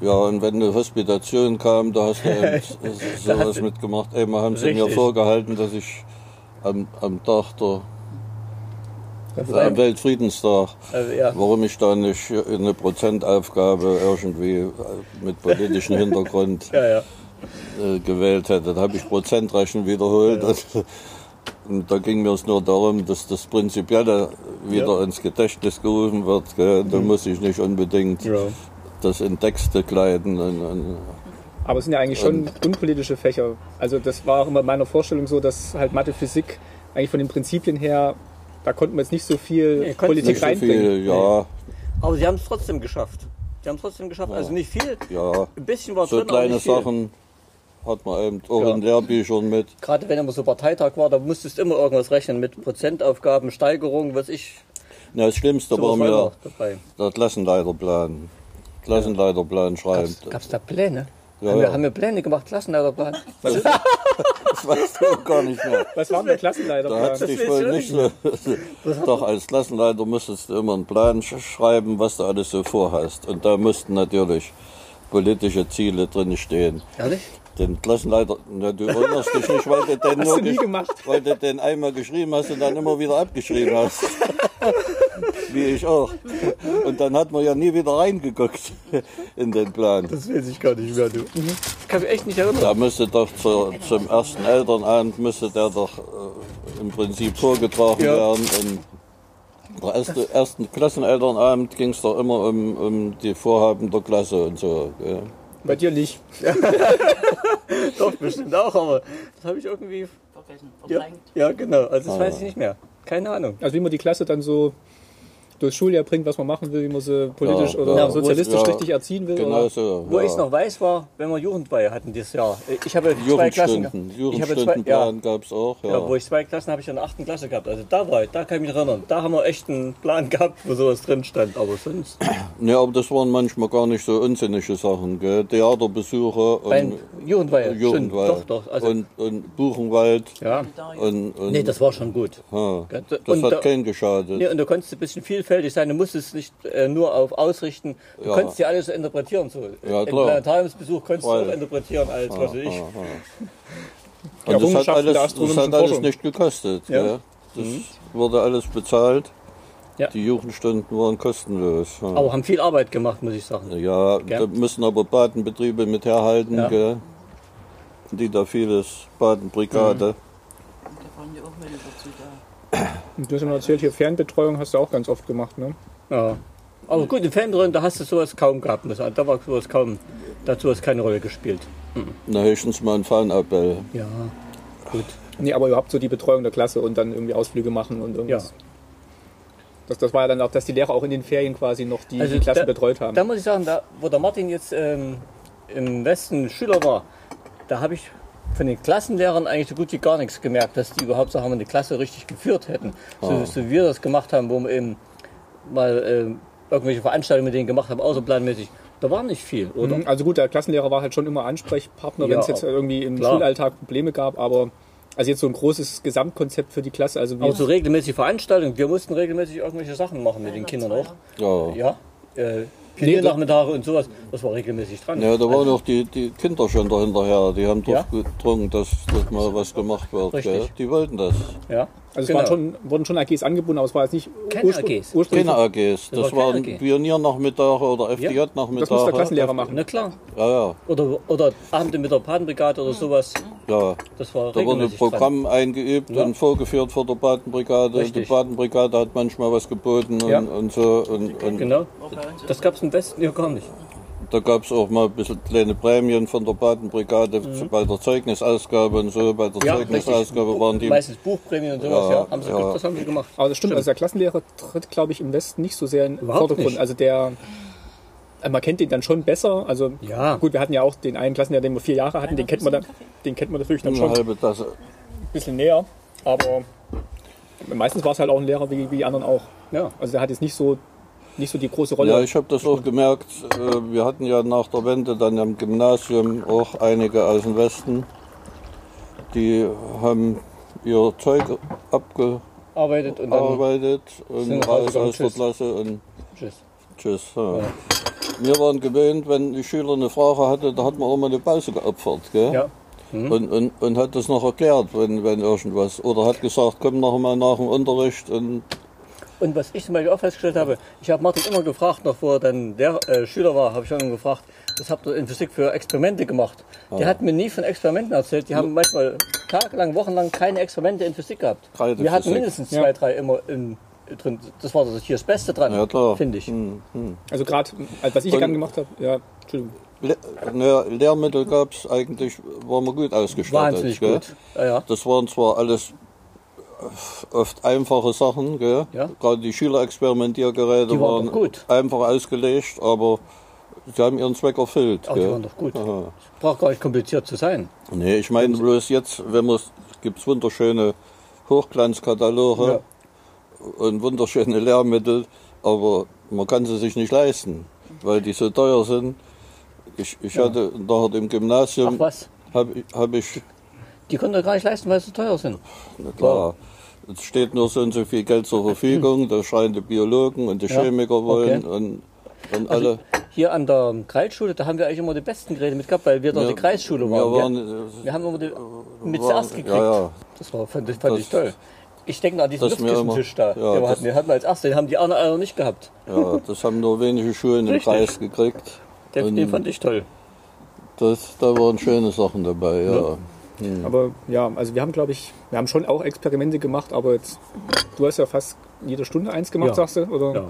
ja, und wenn eine Hospitation kam, da hast du eben sowas mitgemacht. Einmal haben sie mir Richtig. vorgehalten, dass ich am, am Tag der, am Weltfriedenstag, also, ja. warum ich da nicht eine Prozentaufgabe irgendwie äh, mit politischem Hintergrund ja, ja. äh, gewählt hätte. Da habe ich Prozentrechnung wiederholt. Und da ging mir es nur darum, dass das Prinzipielle wieder ins Gedächtnis gerufen wird. Gell? Da muss ich nicht unbedingt das in Texte kleiden. Und, und, Aber es sind ja eigentlich schon unpolitische Fächer. Also das war auch immer in meiner Vorstellung so, dass halt Mathe, Physik eigentlich von den Prinzipien her, da konnten wir jetzt nicht so viel Nee, konnten Politik nicht so reinbringen. viel, ja, Aber sie haben es trotzdem geschafft. Sie haben es trotzdem geschafft. Also nicht viel. ja. Ein bisschen war So drin, aber kleine nicht viel. Sachen hat man eben auch Ja. in Lehrbüchern mit. Gerade wenn immer so Parteitag war, da musstest du immer irgendwas rechnen mit Prozentaufgaben, Steigerung, was ich. Na, das Schlimmste war mir dabei. der Klassenleiterplan. Klassenleiterplan schreiben. Gab es da Pläne? Ja, haben, wir, ja. haben wir Pläne gemacht, Klassenleiterplan? Das weißt du auch gar nicht mehr. Was war denn der Da Klassenleiterplan? hat dich will wohl ich nicht so. Doch, als Klassenleiter musstest du immer einen Plan sch schreiben, was du alles so vorhast. Und da mussten natürlich politische Ziele drin stehen. Ehrlich? Den Klassenleiter, na, du erinnerst dich nicht, weil du den Hast nur du nie gemacht. weil du den einmal geschrieben hast und dann immer wieder abgeschrieben hast. Wie ich auch. Und dann hat man ja nie wieder reingeguckt in den Plan. Das weiß ich gar nicht mehr, du. Das kann mich echt nicht erinnern. Da müsste doch zur, zum ersten Elternabend müsste der doch äh, im Prinzip vorgetragen Ja. werden. Und der erste, ersten Klassenelternabend ging es doch immer um, um die Vorhaben der Klasse und so. Gell? Bei dir nicht. Doch, bestimmt auch, aber das habe ich irgendwie. Vergessen, Ja, ja genau. Also das weiß ich nicht mehr. Keine Ahnung. Also wie man die Klasse dann so durchs Schuljahr bringt, was man machen will, wie man sie politisch Ja, oder ja. sozialistisch Ja, richtig erziehen will. Genau Oder? so. Wo ich es noch weiß, war, wenn wir Jugendweihe hatten dieses Jahr. Ich habe zwei Klassen. Jugendstunden. Ich habe zwei, ja, Jugendstundenplan gab es auch. Ja. ja, wo ich zwei Klassen habe ich in der achten Klasse gehabt. Also da war ich, da kann ich mich erinnern. Da haben wir echt einen Plan gehabt, wo sowas drin stand. Aber sonst. ja, aber das waren manchmal gar nicht so unsinnige Sachen. Gell? Theaterbesuche Beim und Jugendweihe. Jugendweihe. Doch, doch. Also, und, und Buchenwald. ja. Und, und, Nee, das war schon gut. ja, Das das hat keinen geschadet. Nee, und du konntest ein bisschen vielfältig sein. Du musstest nicht äh, nur auf ausrichten. Du Ja. konntest ja alles interpretieren. So. Ja, Im klar. Planetariumsbesuch konntest du Weil- auch interpretieren als was weiß ich. Ah, ah. Und das hat alles, das hat alles nicht gekostet. Ja. Das wurde alles bezahlt. Ja. Die Jugendstunden waren kostenlos. Ja. Aber haben viel Arbeit gemacht, muss ich sagen. Ja, Gell? da müssen aber Badenbetriebe mit herhalten, Ja. gell? die da vieles, Badenbrigade. Da fahren die auch dazu da. Und du hast ja noch erzählt, hier Fernbetreuung hast du auch ganz oft gemacht, ne? Ja. Aber gut, in Fernbetreuung, da hast du sowas kaum gehabt. Da war sowas kaum, da hat sowas keine Rolle gespielt. Na, höchstens mal ein Fahnenappell. Ja, gut. Nee, aber überhaupt so die Betreuung der Klasse und dann irgendwie Ausflüge machen und irgendwas. Ja. Das, das war ja dann auch, dass die Lehrer auch in den Ferien quasi noch die, Also die Klasse da- betreut haben. Da muss ich sagen, da, wo der Martin jetzt ähm, im Westen Schüler war, da habe ich von den Klassenlehrern eigentlich so gut wie gar nichts gemerkt, dass die überhaupt so haben eine Klasse richtig geführt hätten. So, so wie wir das gemacht haben, wo wir eben mal ähm, irgendwelche Veranstaltungen mit denen gemacht haben, außerplanmäßig. Da war nicht viel, oder? Mhm, Also gut, der Klassenlehrer war halt schon immer Ansprechpartner, wenn Ja, es jetzt irgendwie im klar. Schulalltag Probleme gab, aber also jetzt so ein großes Gesamtkonzept für die Klasse, also Aber so regelmäßige Veranstaltungen, wir mussten regelmäßig irgendwelche Sachen machen mit den Kindern auch. Ja. Ja, äh, Pioniernachmittage und sowas, das war regelmäßig dran. Ja, da waren auch die, die Kinder schon dahinterher. Die haben Ja. gedrungen, dass, dass mal was gemacht wird. Richtig. Gell? Die wollten das. Ja, also es genau. waren schon, wurden schon AGs angeboten, aber es war jetzt nicht Keine urspr- AGs. ursprünglich. Keine AGs. Das, war keine waren AG. Pioniernachmittage oder Das muss der FDJ-Nachmittage. Klassenlehrer machen. Na klar. Ja, ja, Oder, oder Abende mit der Patenbrigade oder sowas. ja. Das war Da wurde ein regelmäßig dran. Programm eingeübt Ja. und vorgeführt vor der Badenbrigade. Richtig. Die Badenbrigade hat manchmal was geboten und, Ja. und so. Und, und Genau. Das gab es im Westen ja gar nicht. da gab es auch mal ein bisschen kleine Prämien von der Badenbrigade bei der Zeugnisausgabe und so. Bei der Mhm. Ja, Zeugnisausgabe waren die. Meistens Buchprämien und sowas, ja. Ja, Haben sie, ja. Das haben sie gemacht. Aber das stimmt, also der Klassenlehrer tritt, glaube ich, im Westen nicht so sehr in den Vordergrund. nicht. Also der, äh, man kennt den dann schon besser. Also Ja. gut, wir hatten ja auch den einen Klassenlehrer, den wir vier Jahre hatten, den kennt man, dann, den kennt man natürlich dann schon ein halbe Tasse. bisschen näher. Aber meistens war es halt auch ein Lehrer wie, wie die anderen auch. Ja. Also der hat jetzt nicht so, nicht so die große Rolle. Ja, ich habe das auch gemerkt. äh, Wir hatten ja nach der Wende dann am Gymnasium auch einige aus dem Westen. Die haben ihr Zeug Arbeitet und dann abgearbeitet und Sind raus aus der. Klasse und tschüss. tschüss. Ja. Wir waren gewöhnt, wenn die Schüler eine Frage hatte, da hat man auch mal eine Pause geopfert. Gell? Ja. Und, und, und hat das noch erklärt, wenn, wenn irgendwas. Oder hat gesagt, komm noch mal nach dem Unterricht und Und was ich zum Beispiel auch festgestellt habe, ich habe Martin immer gefragt, noch vor dann der äh, Schüler war, habe ich schon immer gefragt, was habt ihr in Physik für Experimente gemacht? Der hat mir nie von Experimenten erzählt. Die haben manchmal tagelang, wochenlang keine Experimente in Physik gehabt. Keine Wir hatten Physik. mindestens zwei, drei immer in, drin. Das war das hier das Beste dran, ja finde ich. Hm, hm. Also gerade, was ich gern gemacht habe, ja, Entschuldigung. Le naja, Lehrmittel gab es eigentlich, waren wir gut ausgestattet. Wahnsinnig gell? gut. Ja, ja. Das waren zwar alles oft einfache Sachen, gell? Ja. gerade die Schülerexperimentiergeräte Die waren waren einfach ausgelegt, aber sie haben ihren Zweck erfüllt. Aber die waren doch gut. Aha. Braucht gar nicht kompliziert zu sein. Nee, ich meine bloß jetzt, wenn man gibt es wunderschöne Hochglanzkataloge und wunderschöne Lehrmittel, aber man kann sie sich nicht leisten, weil die so teuer sind. Ich, ich hatte nachher im Ach Gymnasium was? habe ich, hab ich Die können doch gar nicht leisten, weil sie teuer sind. na klar, es steht nur so und so viel Geld zur Verfügung, da schreien die Biologen und die Ja, Chemiker wollen okay. und, und Also alle. hier an der Kreisschule, da haben wir eigentlich immer die besten Geräte mit gehabt, weil wir dort die Kreisschule waren. Wir waren, wir, wir haben immer die mit waren- zuerst gekriegt. Ja, ja. Das war, fand, ich- fand Das- ich toll. Ich denke an diesen Luftkissentisch da. ja, den, hatten, den hatten wir als erste, den haben die anderen alle nicht gehabt. ja, das haben nur wenige Schulen im. Kreis gekriegt. Den, den fand ich toll. Das, da waren schöne Sachen dabei, ja. Aber ja, also wir haben, glaube ich, wir haben schon auch Experimente gemacht, aber jetzt, du hast ja fast jede Stunde eins gemacht, Ja. sagst du? Oder? Ja.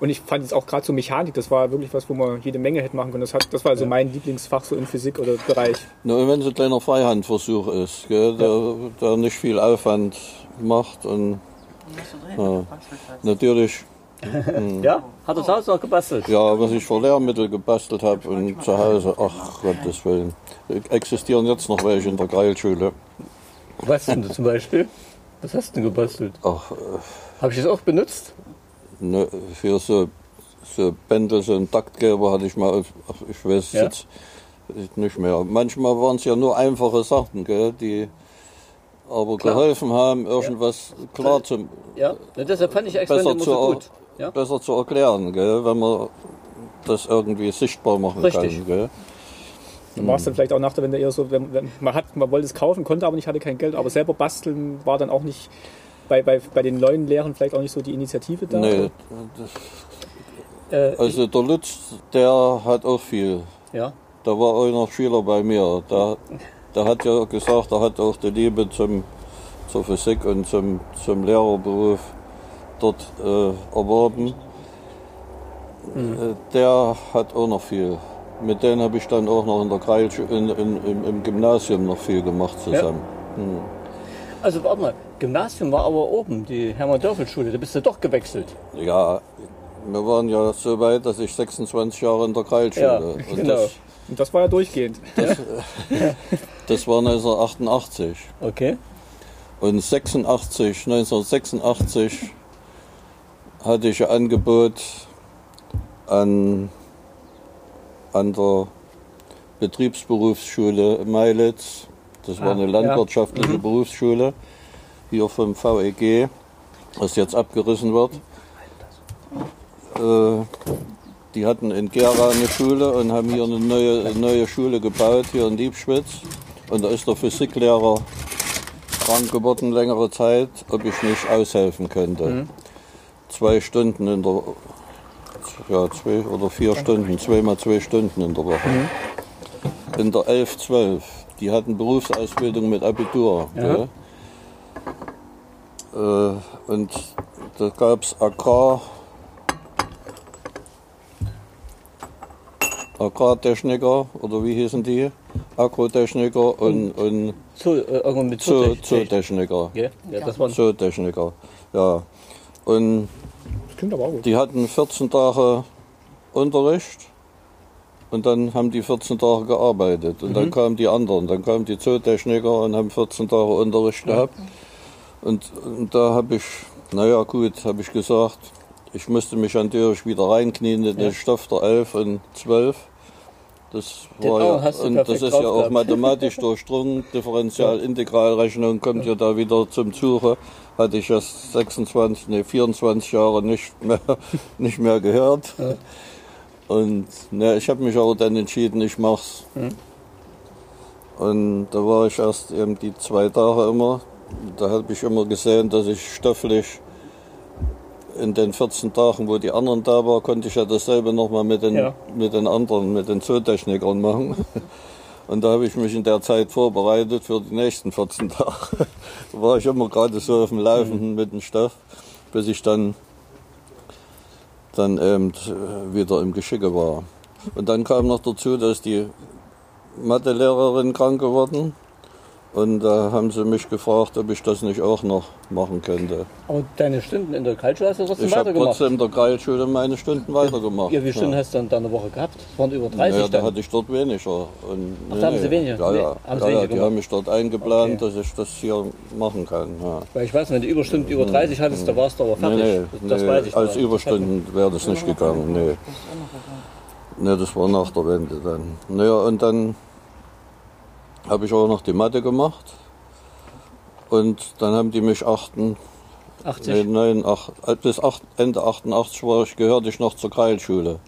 Und ich fand jetzt auch gerade so Mechanik, das war wirklich was, wo man jede Menge hätte machen können. Das, hat, das war also mein Lieblingsfach so in Physik oder Bereich. Na, und wenn es ein kleiner Freihandversuch ist, gell, der, der nicht viel Aufwand macht und? Ja. Natürlich, Ja? Hat er zu Hause noch gebastelt? ja, was ich für Lehrmittel gebastelt habe und zu Hause, ach Gottes Willen, existieren jetzt noch welche in der Greilschule. Was denn zum Beispiel? Was hast du denn gebastelt? Ach, äh, Habe ich das auch benutzt? ne, für so, so Bändel, so ein Taktgeber hatte ich mal, ach, ich weiß Ja. jetzt nicht mehr. Manchmal waren es ja nur einfache Sachen, gell, die aber Klar. geholfen haben, irgendwas klar zu, Ja. ja deshalb fand ich besser zu, so gut. Ja? besser zu erklären, gell, wenn man das irgendwie sichtbar machen Richtig. kann. Gell. Dann war es dann vielleicht auch nach der Wende eher so, wenn, wenn, man, hat, man wollte es kaufen, konnte aber nicht, hatte kein Geld, aber selber basteln war dann auch nicht bei, bei, bei den neuen Lehrern vielleicht auch nicht so die Initiative da. Nee, das, Äh, also der Lutz, der hat auch viel. ja. Da war auch noch Schüler bei mir. Da, der hat ja gesagt, er hat auch die Liebe zum, zur Physik und zum, zum Lehrerberuf dort äh, erworben. Äh, der hat auch noch viel. Mit denen habe ich dann auch noch in der Kreil, in, in, im, im Gymnasium noch viel gemacht zusammen. Also warte mal, Gymnasium war aber oben, die Hermann-Dörfel-Schule, da bist du doch gewechselt. Ja, wir waren ja so weit, dass ich 26 Jahre in der Kreilschule. Ja, und genau. das, Und das war ja durchgehend. das war 1988. Okay. Und 86, 1986 hatte ich ein Angebot an, an der Betriebsberufsschule Meilitz. Das war Ah, eine ja. landwirtschaftliche Berufsschule hier vom VEG, das jetzt abgerissen wird. Äh, die hatten in Gera eine Schule und haben hier eine neue, eine neue Schule gebaut, hier in Liebschwitz. Und da ist der Physiklehrer krank geworden längere Zeit, ob ich nicht aushelfen könnte. Zwei Stunden in der, ja, zwei oder vier Stunden, zweimal zwei Stunden in der Woche. In der 11, 12, die hatten Berufsausbildung mit Abitur. Gell? Äh, und da gab es Agrar, Agrartechniker oder wie hießen die? Agrotechniker und, und Zoo, äh, mit Zoo-. Zootechniker. Ja, ja, das waren Zootechniker, ja. Und klingt aber auch gut. die hatten 14 Tage Unterricht und dann haben die 14 Tage gearbeitet. Und dann kamen die anderen, dann kamen die Zootechniker und haben 14 Tage Unterricht gehabt. Und, und da habe ich, naja gut, habe ich gesagt, ich musste mich natürlich wieder reinknien in den Stoff der 11 und 12. Das war ja, und das ist ja auch mathematisch durchdrungen. Differential-Integralrechnung kommt ja da wieder zum Zuge. Hatte ich erst 26, nee, 24 Jahre nicht mehr, nicht mehr gehört. Und ne, ich habe mich aber dann entschieden, ich mach's. Und da war ich erst eben die zwei Tage immer. Da habe ich immer gesehen, dass ich stofflich in den 14 Tagen, wo die anderen da waren, konnte ich ja dasselbe nochmal mit, den, Ja. mit den anderen, mit den Zootechnikern machen. Und da habe ich mich in der Zeit vorbereitet für die nächsten 14 Tage. Da war ich immer gerade so auf dem Laufenden mit dem Stoff, bis ich dann, dann eben äh, wieder im Geschicke war. Und dann kam noch dazu, dass die Mathelehrerin krank geworden und da haben sie mich gefragt, ob ich das nicht auch noch machen könnte. Aber deine Stunden in der Kaltschule hast du trotzdem Ich habe weitergemacht. trotzdem in der Kreilschule meine Stunden weitergemacht. Ja, wie viele Stunden hast du dann da eine Woche gehabt? Das waren über 30 Ja, da hatte ich dort weniger. Und, Ach, da haben Sie weniger? Ja, Nee, ja. haben Sie ja, ja die haben mich dort eingeplant, Okay. dass ich das hier machen kann. Ja. Weil ich weiß, wenn du Überstunden über 30 hattest, da warst du aber Nee, fertig. nee, das nee, weiß ich. als. Überstunden wäre das nicht gegangen. Nee. nee, das war nach der Wende dann. Naja, und dann habe ich auch noch die Mathe gemacht. Und dann haben die mich achten, 80. Nee, nein, ach, bis acht, Ende 88 war ich, gehörte ich noch zur Kreilschule.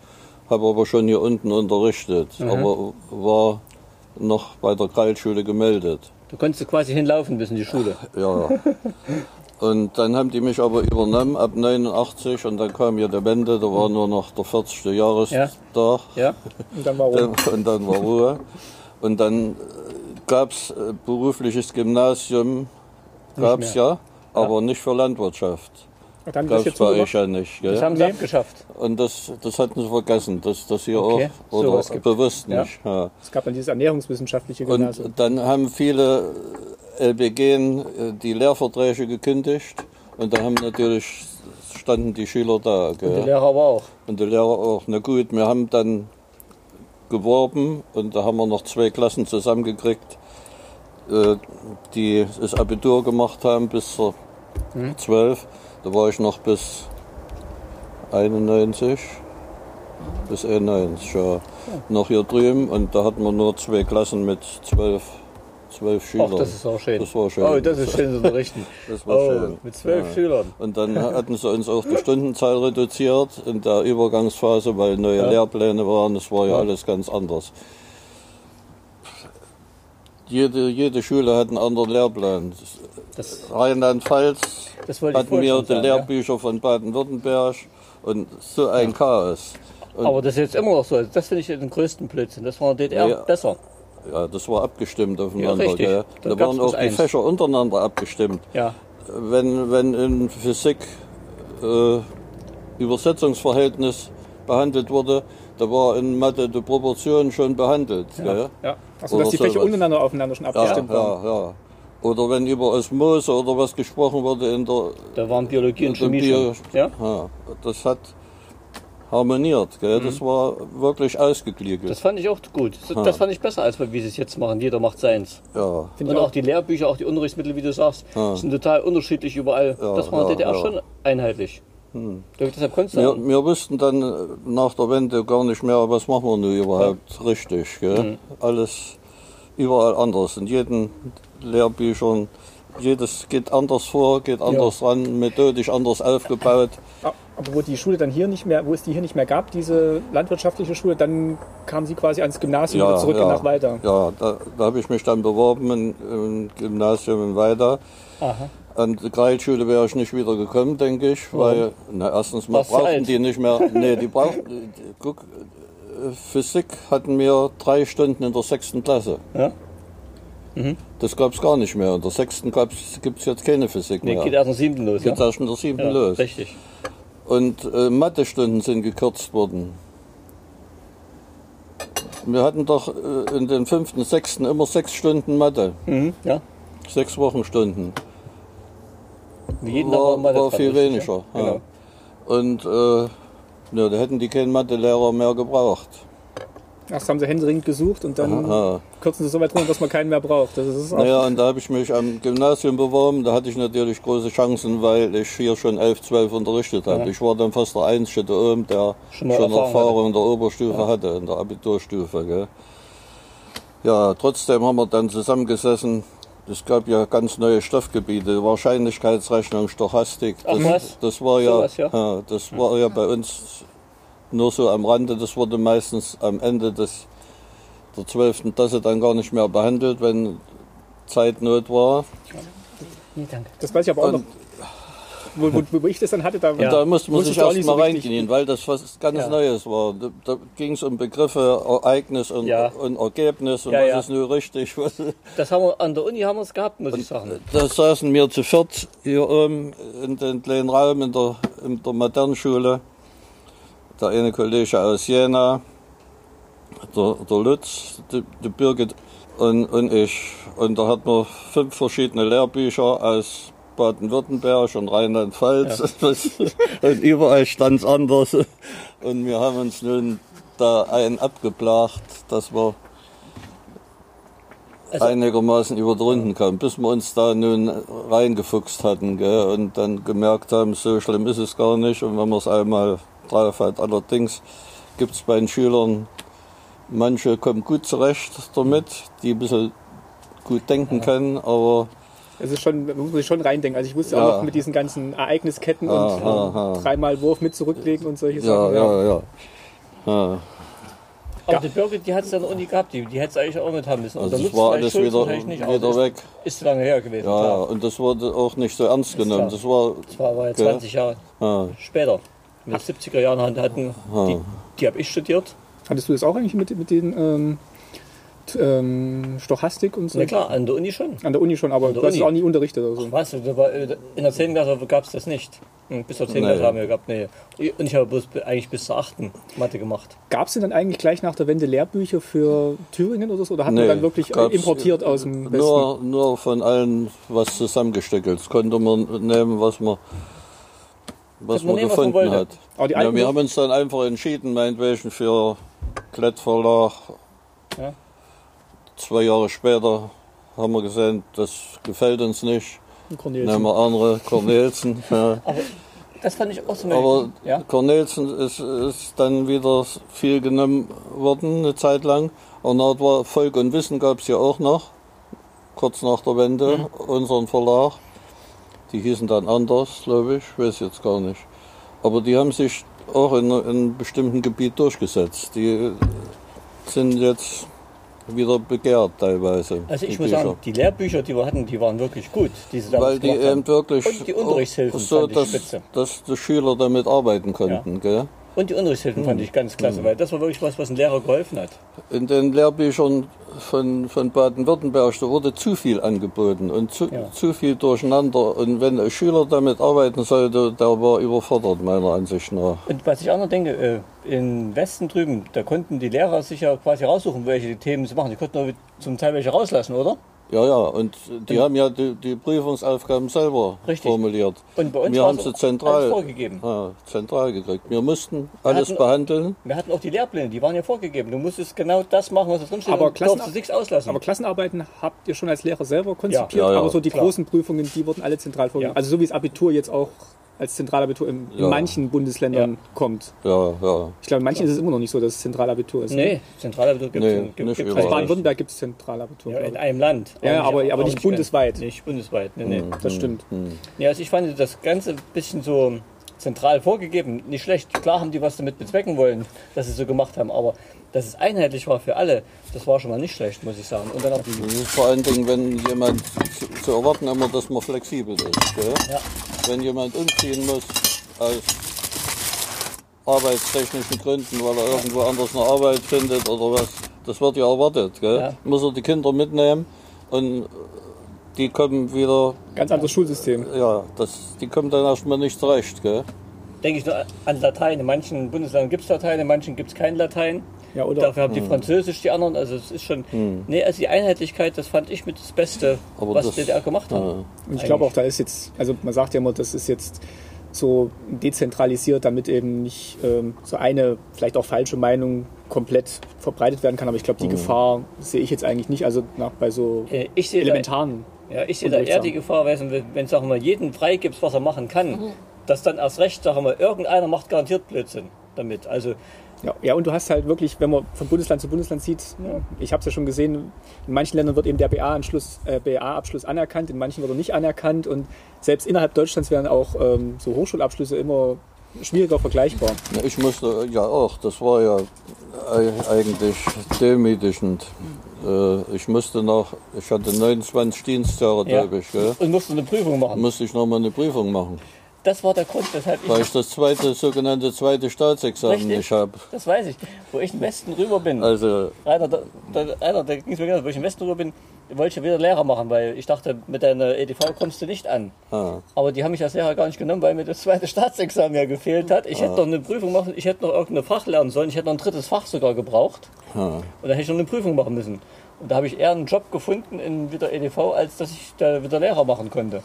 Habe aber schon hier unten unterrichtet, aber war noch bei der Kreilschule gemeldet. Du konntest quasi hinlaufen bis in die Schule. Ja. Und dann haben die mich aber übernommen ab 89 und dann kam ja der Wende, da war nur noch der 40. Jahrestag. Ja? Und dann war rum. Und dann war Ruhe. Und dann gab es berufliches Gymnasium, gab es ja, aber nicht für Landwirtschaft. Dann Gab das es bei so euch ja nicht. Gell? Das haben sie Nee. abgeschafft. Und das, das hatten sie vergessen, dass das hier Okay. auch, oder gibt. bewusst Ja. nicht. Ja. Es gab dann dieses ernährungswissenschaftliche Gymnasium. Und dann haben viele LBG äh, die Lehrverträge gekündigt und da haben natürlich standen die Schüler da. Und die Gell? Lehrer aber auch. Und die Lehrer auch. Na gut, wir haben dann geworben und da haben wir noch zwei Klassen zusammengekriegt, äh, die das Abitur gemacht haben bis zur 12. Da war ich noch bis 91, bis 91, ja. Noch hier drüben und da hatten wir nur zwei Klassen mit zwölf, zwölf Schülern. Ach, das ist auch schön. Das war schön. Oh, das ist schön zu unterrichten. Das war oh, schön. Mit zwölf Ja. Schülern. Und dann hatten sie uns auch die Stundenzahl reduziert in der Übergangsphase, weil neue Lehrpläne waren. Das war ja, alles ganz anders. jede, jede Schule hat einen anderen Lehrplan. Rheinland-Pfalz hatten wir die sagen, ja. Lehrbücher von Baden-Württemberg und so ein Chaos. Aber das ist jetzt immer noch so. Das finde ich den größten Blödsinn. Das war in der DDR Ja. besser. Ja, das war abgestimmt aufeinander. Ja, richtig. Da Da waren auch die eins. Fächer untereinander abgestimmt. Ja. Wenn, wenn in Physik äh, Übersetzungsverhältnis behandelt wurde, da war in Mathe die Proportion schon behandelt. gell? Ja. Oder dass die Fächer untereinander aufeinander schon Ja, abgestimmt waren. ja, ja. Oder wenn über Osmose oder was gesprochen wurde in der Da waren Biologie und Chemie Bio- schon. Ja? ja, das hat harmoniert. Gell? Das war wirklich ausgegliedert. Mhm. Das fand ich auch gut. Das, das fand ich besser, als wie sie es jetzt machen. Jeder macht seins. ja. Finde Und auch die Lehrbücher, auch die Unterrichtsmittel, wie du sagst, sind total unterschiedlich überall. Ja, das war in der ja, DDR ja. schon einheitlich. Deshalb konntest du Wir, wir wussten dann nach der Wende gar nicht mehr, was machen wir nun überhaupt richtig. Gell? Mhm. Alles überall anders. In jedem Lehrbüchern, jedes geht anders vor, geht anders ran, methodisch anders aufgebaut. Ah, Aber wo die Schule dann hier nicht mehr, wo es die hier nicht mehr gab, diese landwirtschaftliche Schule, dann kam sie quasi ans Gymnasium wieder zurück nach Weida. Ja, da, da habe ich mich dann beworben im, im Gymnasium in Weida. aha, An die Kreilschule wäre ich nicht wieder gekommen, denke ich, weil na, erstens mal brauchten die nicht mehr. Nee, die brauchten. Guck, Physik hatten wir drei Stunden in der sechsten Klasse. ja? Das gab es gar nicht mehr. In der sechsten gibt es jetzt keine Physik Nee, mehr. geht erst am siebten los, ja? Geht erst in der siebten ja los. Richtig. Und äh, Mathestunden sind gekürzt worden. Wir hatten doch äh, in den fünften, sechsten immer sechs Stunden Mathe. Mhm, ja. Sechs Wochenstunden. Jeden war, war viel weniger. Ja. Genau. Und äh, ja, da hätten die keinen Mathelehrer mehr gebraucht. Erst haben sie händeringend gesucht und dann Ja. kürzen sie so weit runter, dass man keinen mehr braucht. Das ist Naja, und da habe ich mich am Gymnasium beworben. Da hatte ich natürlich große Chancen, weil ich hier schon 11, 12 unterrichtet habe. Ich war dann fast der Einzige da oben, der Schon schon, Erfahrung Erfahrung in der Oberstufe hatte, in der Abiturstufe. Gell. Ja, trotzdem haben wir dann zusammengesessen. Es gab ja ganz neue Stoffgebiete, Wahrscheinlichkeitsrechnung, Stochastik. Ach Das, was? das war ja, Sowas, ja? ja, das war ja bei uns nur so am Rande. Das wurde meistens am Ende des der 12. Klasse dann gar nicht mehr behandelt, wenn Zeitnot war. Nee, danke. Das weiß ich aber auch noch. Und- Wo, wo, wo ich das dann hatte, da, Und da musste man sich erst nicht mal so reingehen, weil das was ganz Ja. Neues war. Da, da ging es um Begriffe, Ereignis und, Ja. und Ergebnis und Ja, was ja. ist nur richtig. Was, Das haben wir an der Uni haben wir es gehabt, muss ich sagen. da saßen wir zu viert hier oben in den kleinen Raum in der, in der Modernschule. Der eine Kollege aus Jena, der, der Lutz, die, die Birgit und, und ich. Und da hatten wir fünf verschiedene Lehrbücher aus Baden-Württemberg und Rheinland-Pfalz. und überall stand es anders. Und wir haben uns nun da einen abgeblagt, dass wir Also- einigermaßen über die Runden kamen, bis wir uns da nun reingefuchst hatten gell, und dann gemerkt haben, so schlimm ist es gar nicht. Und wenn man es einmal drauf hat, allerdings gibt es bei den Schülern, manche kommen gut zurecht damit, die ein bisschen gut denken können, aber Es ist schon, man muss sich schon reindenken. Also ich wusste Ja. auch noch mit diesen ganzen Ereignisketten und Aha, ähm, aha. dreimal Wurf mit zurücklegen und solche ja, Sachen. ja, ja. ja. Aber die Birgit, die hat es an der Uni gehabt, die, die hätte es eigentlich auch mit haben müssen. Und Also das war alles wieder, nicht, wieder ist, weg. Ist zu lange her gewesen, Ja, ja, klar. und das wurde auch nicht so ernst genommen. Das war, Das war aber Gell? 20 Jahre ja, später. In den 70er Jahren hatten, die, die habe ich studiert. Hattest du das auch eigentlich mit, mit den ähm, ähm, Stochastik und so? Na klar, an der Uni schon. An der Uni schon, aber du hast es Uni. auch nie unterrichtet oder so. Was? da war- In der 10. Klasse gab es das nicht. Hm, Bis zur 10. Nee. Klasse haben wir gehabt, nee. Und ich habe bloß eigentlich bis zur 8. Mathe gemacht. Gab es denn dann eigentlich gleich nach der Wende Lehrbücher für Thüringen oder so? Oder hat man Nee, dann wirklich gab's importiert aus dem Westen? Nur, nur von allen was zusammengestückelt. Das konnte man nehmen, was man, was man was gefunden hat. Aber Ja, wir haben uns dann einfach entschieden, meinetwegen für Klettverlag. Ja. Zwei Jahre später haben wir gesehen, das gefällt uns nicht. Cornelsen. Nehmen wir andere, Cornelsen. ja. Das fand ich auch so Aber ja? Cornelsen ist, ist dann wieder viel genommen worden, eine Zeit lang. Und dann war Volk und Wissen gab es ja auch noch, kurz nach der Wende, Mhm. unseren Verlag. Die hießen dann anders, glaube ich, weiß jetzt gar nicht. Aber die haben sich auch in, in einem bestimmten Gebiet durchgesetzt. Die sind jetzt wieder begehrt teilweise. Also ich die muss Bücher. sagen, die Lehrbücher, die wir hatten, die waren wirklich gut, die Weil die eben wirklich Und die Unterrichtshilfen so, dass, spitze. dass die Schüler damit arbeiten konnten. Gell? Und die Unterrichtshilfen fand ich ganz klasse, weil das war wirklich was, was ein Lehrer geholfen hat. In den Lehrbüchern von, von Baden-Württemberg, da wurde zu viel angeboten und zu, Ja. zu viel durcheinander. Und wenn ein Schüler damit arbeiten sollte, der war überfordert, meiner Ansicht nach. Und was ich auch noch denke, äh, im Westen drüben, da konnten die Lehrer sich ja quasi raussuchen, welche Themen sie machen. Die konnten nur zum Teil welche rauslassen, oder? Ja, ja, und die haben ja die, die Prüfungsaufgaben selber Richtig. formuliert. Und bei uns Wir haben sie zentral, alles vorgegeben. Ja, zentral gekriegt. Wir mussten alles hatten- behandeln. Wir hatten auch die Lehrpläne, die waren ja vorgegeben. Du musstest genau das machen, was da drin steht. Aber und Klassen- durftest nichts auslassen. Aber Klassenarbeiten habt ihr schon als Lehrer selber konzipiert, Ja, ja, aber so die klar. großen Prüfungen, die wurden alle zentral vorgegeben. Ja. Also so wie das Abitur jetzt auch als Zentralabitur in, in Ja. manchen Bundesländern kommt. Ja, ja. Ich glaube, in manchen ist es immer noch nicht so, dass es Zentralabitur ist. ne? nee, Zentralabitur gibt es Nee, gibt, nicht überall. Also nicht. Baden-Württemberg gibt es Zentralabitur. Ja, in einem Land. Ja, aber- aber nicht ganz- bundesweit. Nicht bundesweit, nee, nee. das stimmt. Ja, also ich fand das Ganze ein bisschen so zentral vorgegeben. Nicht schlecht. Klar haben die was damit bezwecken wollen, dass sie so gemacht haben, aber dass es einheitlich war für alle, das war schon mal nicht schlecht, muss ich sagen. Und dann ist vor allen Dingen, wenn jemand zu, zu erwarten immer, dass man flexibel ist. Gell? ja, Wenn jemand umziehen muss aus arbeitstechnischen Gründen, weil er irgendwo anders eine Arbeit findet oder was, das wird ja erwartet. Gell? Ja. Muss er die Kinder mitnehmen und die kommen wieder, Ganz anderes Schulsystem. ja, das, die kommen dann erstmal nicht zurecht. Gell? denke ich nur an Latein. In manchen Bundesländern gibt es Latein, in manchen gibt es kein Latein. Ja, oder? Dafür haben die Französisch, die anderen. Also es ist schon. Nee, also die Einheitlichkeit, das fand ich mit das Beste, Aber was das- DDR gemacht hat. Ja. Und ich glaube auch, da ist jetzt, also man sagt ja immer, das ist jetzt so dezentralisiert, damit eben nicht ähm, so eine vielleicht auch falsche Meinung komplett verbreitet werden kann. Aber ich glaube, die Gefahr sehe ich jetzt eigentlich nicht. Also nach, bei so Äh, Ich sehe da, elementaren. ja, ich sehe da eher die Gefahr, wenn, wenn sagen wir, jeden freigibst, was er machen kann, dass dann erst recht, sagen wir, irgendeiner macht garantiert Blödsinn damit. Also Ja, ja, und du hast halt wirklich, wenn man von Bundesland zu Bundesland sieht, ich habe es ja schon gesehen, in manchen Ländern wird eben der BA-Abschluss äh, BA anerkannt, in manchen wird er nicht anerkannt und selbst innerhalb Deutschlands werden auch ähm, so Hochschulabschlüsse immer schwieriger vergleichbar. Ja, Ich musste ja auch, das war ja ei- eigentlich demütigend. Äh, Ich musste nach, ich hatte 29 Dienstjahre, Ja. glaube ich, gell? und musste eine Prüfung machen. musste ich nochmal eine Prüfung machen, Das war der Grund, weshalb weil ich. ich das zweite, sogenannte zweite Staatsexamen Richtig. nicht habe. Das weiß ich. Wo ich im Westen rüber bin. Also, Rainer, da, Rainer, da ging es mir genau, wo ich im Westen rüber bin, wollte ich ja wieder Lehrer machen, weil ich dachte, mit deiner EDV kommst du nicht an. ah, Aber die haben mich als Lehrer gar nicht genommen, weil mir das zweite Staatsexamen ja gefehlt hat. Ich hätte noch eine Prüfung machen, ich hätte noch irgendein Fach lernen sollen, ich hätte noch ein drittes Fach sogar gebraucht. ah. Und dann hätte ich noch eine Prüfung machen müssen. Und da habe ich eher einen Job gefunden in wieder EDV, als dass ich da wieder Lehrer machen konnte.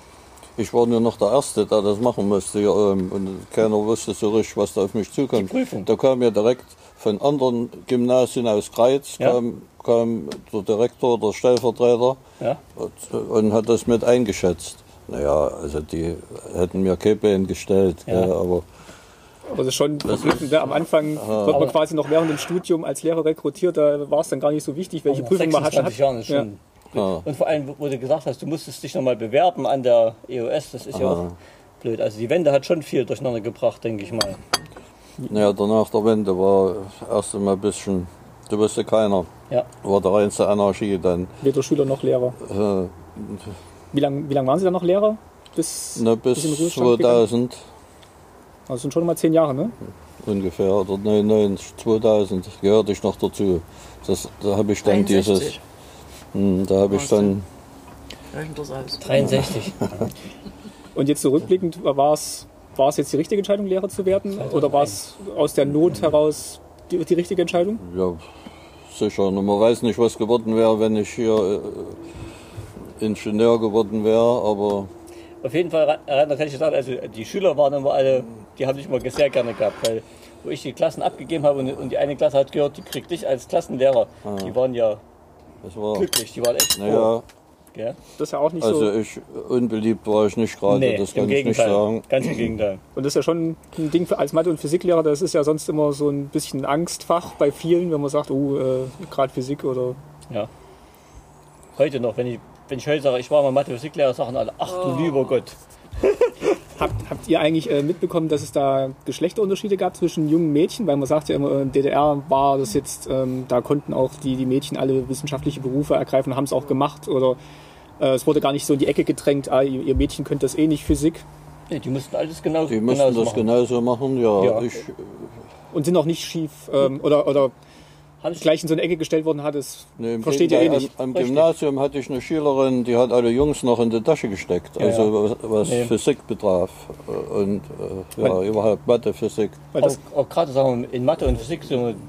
Ich war nur noch der Erste, der das machen musste. Ja, ähm, und keiner wusste so richtig, was da auf mich zukommt. Die Prüfung. Da kam ja direkt von anderen Gymnasien aus Greiz, Ja. kam, kam der Direktor, der Stellvertreter. Ja? und, und hat das mit eingeschätzt. Naja, also die hätten mir kein Bein gestellt, Ja. ja. aber Aber das ist schon verblüffend. ne? Am Anfang wird man quasi noch während dem Studium als Lehrer rekrutiert, da war es dann gar nicht so wichtig, welche Nach Prüfung man hat. 26 Jahren ist Ja. schon. ja, Und vor allem, wo du gesagt hast, du musstest dich nochmal bewerben an der EOS, das ist ja auch blöd. Also die Wende hat schon viel durcheinander gebracht, denke ich mal. naja, danach der Wende war erst einmal ein bisschen, da wusste keiner, Ja. war der reinste Anarchie dann. Weder Schüler noch Lehrer. Äh, Wie lange wie lang waren Sie dann noch Lehrer? Bis, na, bis den Ruhestand gegangen? 2000 Also das sind schon mal zehn Jahre, ne? ungefähr, oder 99, 2000 gehörte ich noch dazu. Das, da habe ich dann dieses, 63. hm, da habe ich dann, das aus. 63. Und jetzt zurückblickend, war es, war es jetzt die richtige Entscheidung, Lehrer zu werden? Oder war es aus der Not heraus die, die richtige Entscheidung? ja, sicher, und man weiß nicht, was geworden wäre, wenn ich hier äh, Ingenieur geworden wäre, aber Auf jeden Fall, Rainer, kann ich sagen, also die Schüler waren immer alle, die haben sich immer sehr gerne gehabt, weil wo ich die Klassen abgegeben habe und, und die eine Klasse hat gehört, die kriegt dich als Klassenlehrer. Die waren ja es war, glücklich, die waren echt froh. naja, Gell? Das ist ja auch nicht Also so. ich unbeliebt war ich nicht gerade, Nee, das im kann ich nicht Gegenteil. sagen. Ganz im Gegenteil. Und das ist ja schon ein Ding für als Mathe- und Physiklehrer, das ist ja sonst immer so ein bisschen Angstfach bei vielen, wenn man sagt, oh, äh, gerade Physik oder. Ja. Heute noch, wenn ich, wenn ich heute sage, ich war mal Mathe-Physiklehrer, sagen alle, ach du lieber Gott. Habt, habt ihr eigentlich äh, mitbekommen, dass es da Geschlechterunterschiede gab zwischen jungen Mädchen? Weil man sagt ja immer, in DDR war das jetzt, ähm, da konnten auch die, die Mädchen alle wissenschaftliche Berufe ergreifen, haben es auch gemacht. Oder äh, es wurde gar nicht so in die Ecke gedrängt, ah, ihr, ihr Mädchen könnt das eh nicht Physik. Nee, die mussten alles genau, Die müssen genauso das machen. genauso machen, ja. Ja. Ich, Und sind auch nicht schief ähm, oder, oder gleich in so eine Ecke gestellt worden hat, das nee, versteht ihr eh nicht. Am, am. Gymnasium hatte ich eine Schülerin, die hat alle Jungs noch in die Tasche gesteckt, also was, was Nee. Physik betraf. Und äh, ja, überhaupt Mathe, Physik. Weil das, auch, auch gerade sagen wir, in Mathe und Physik,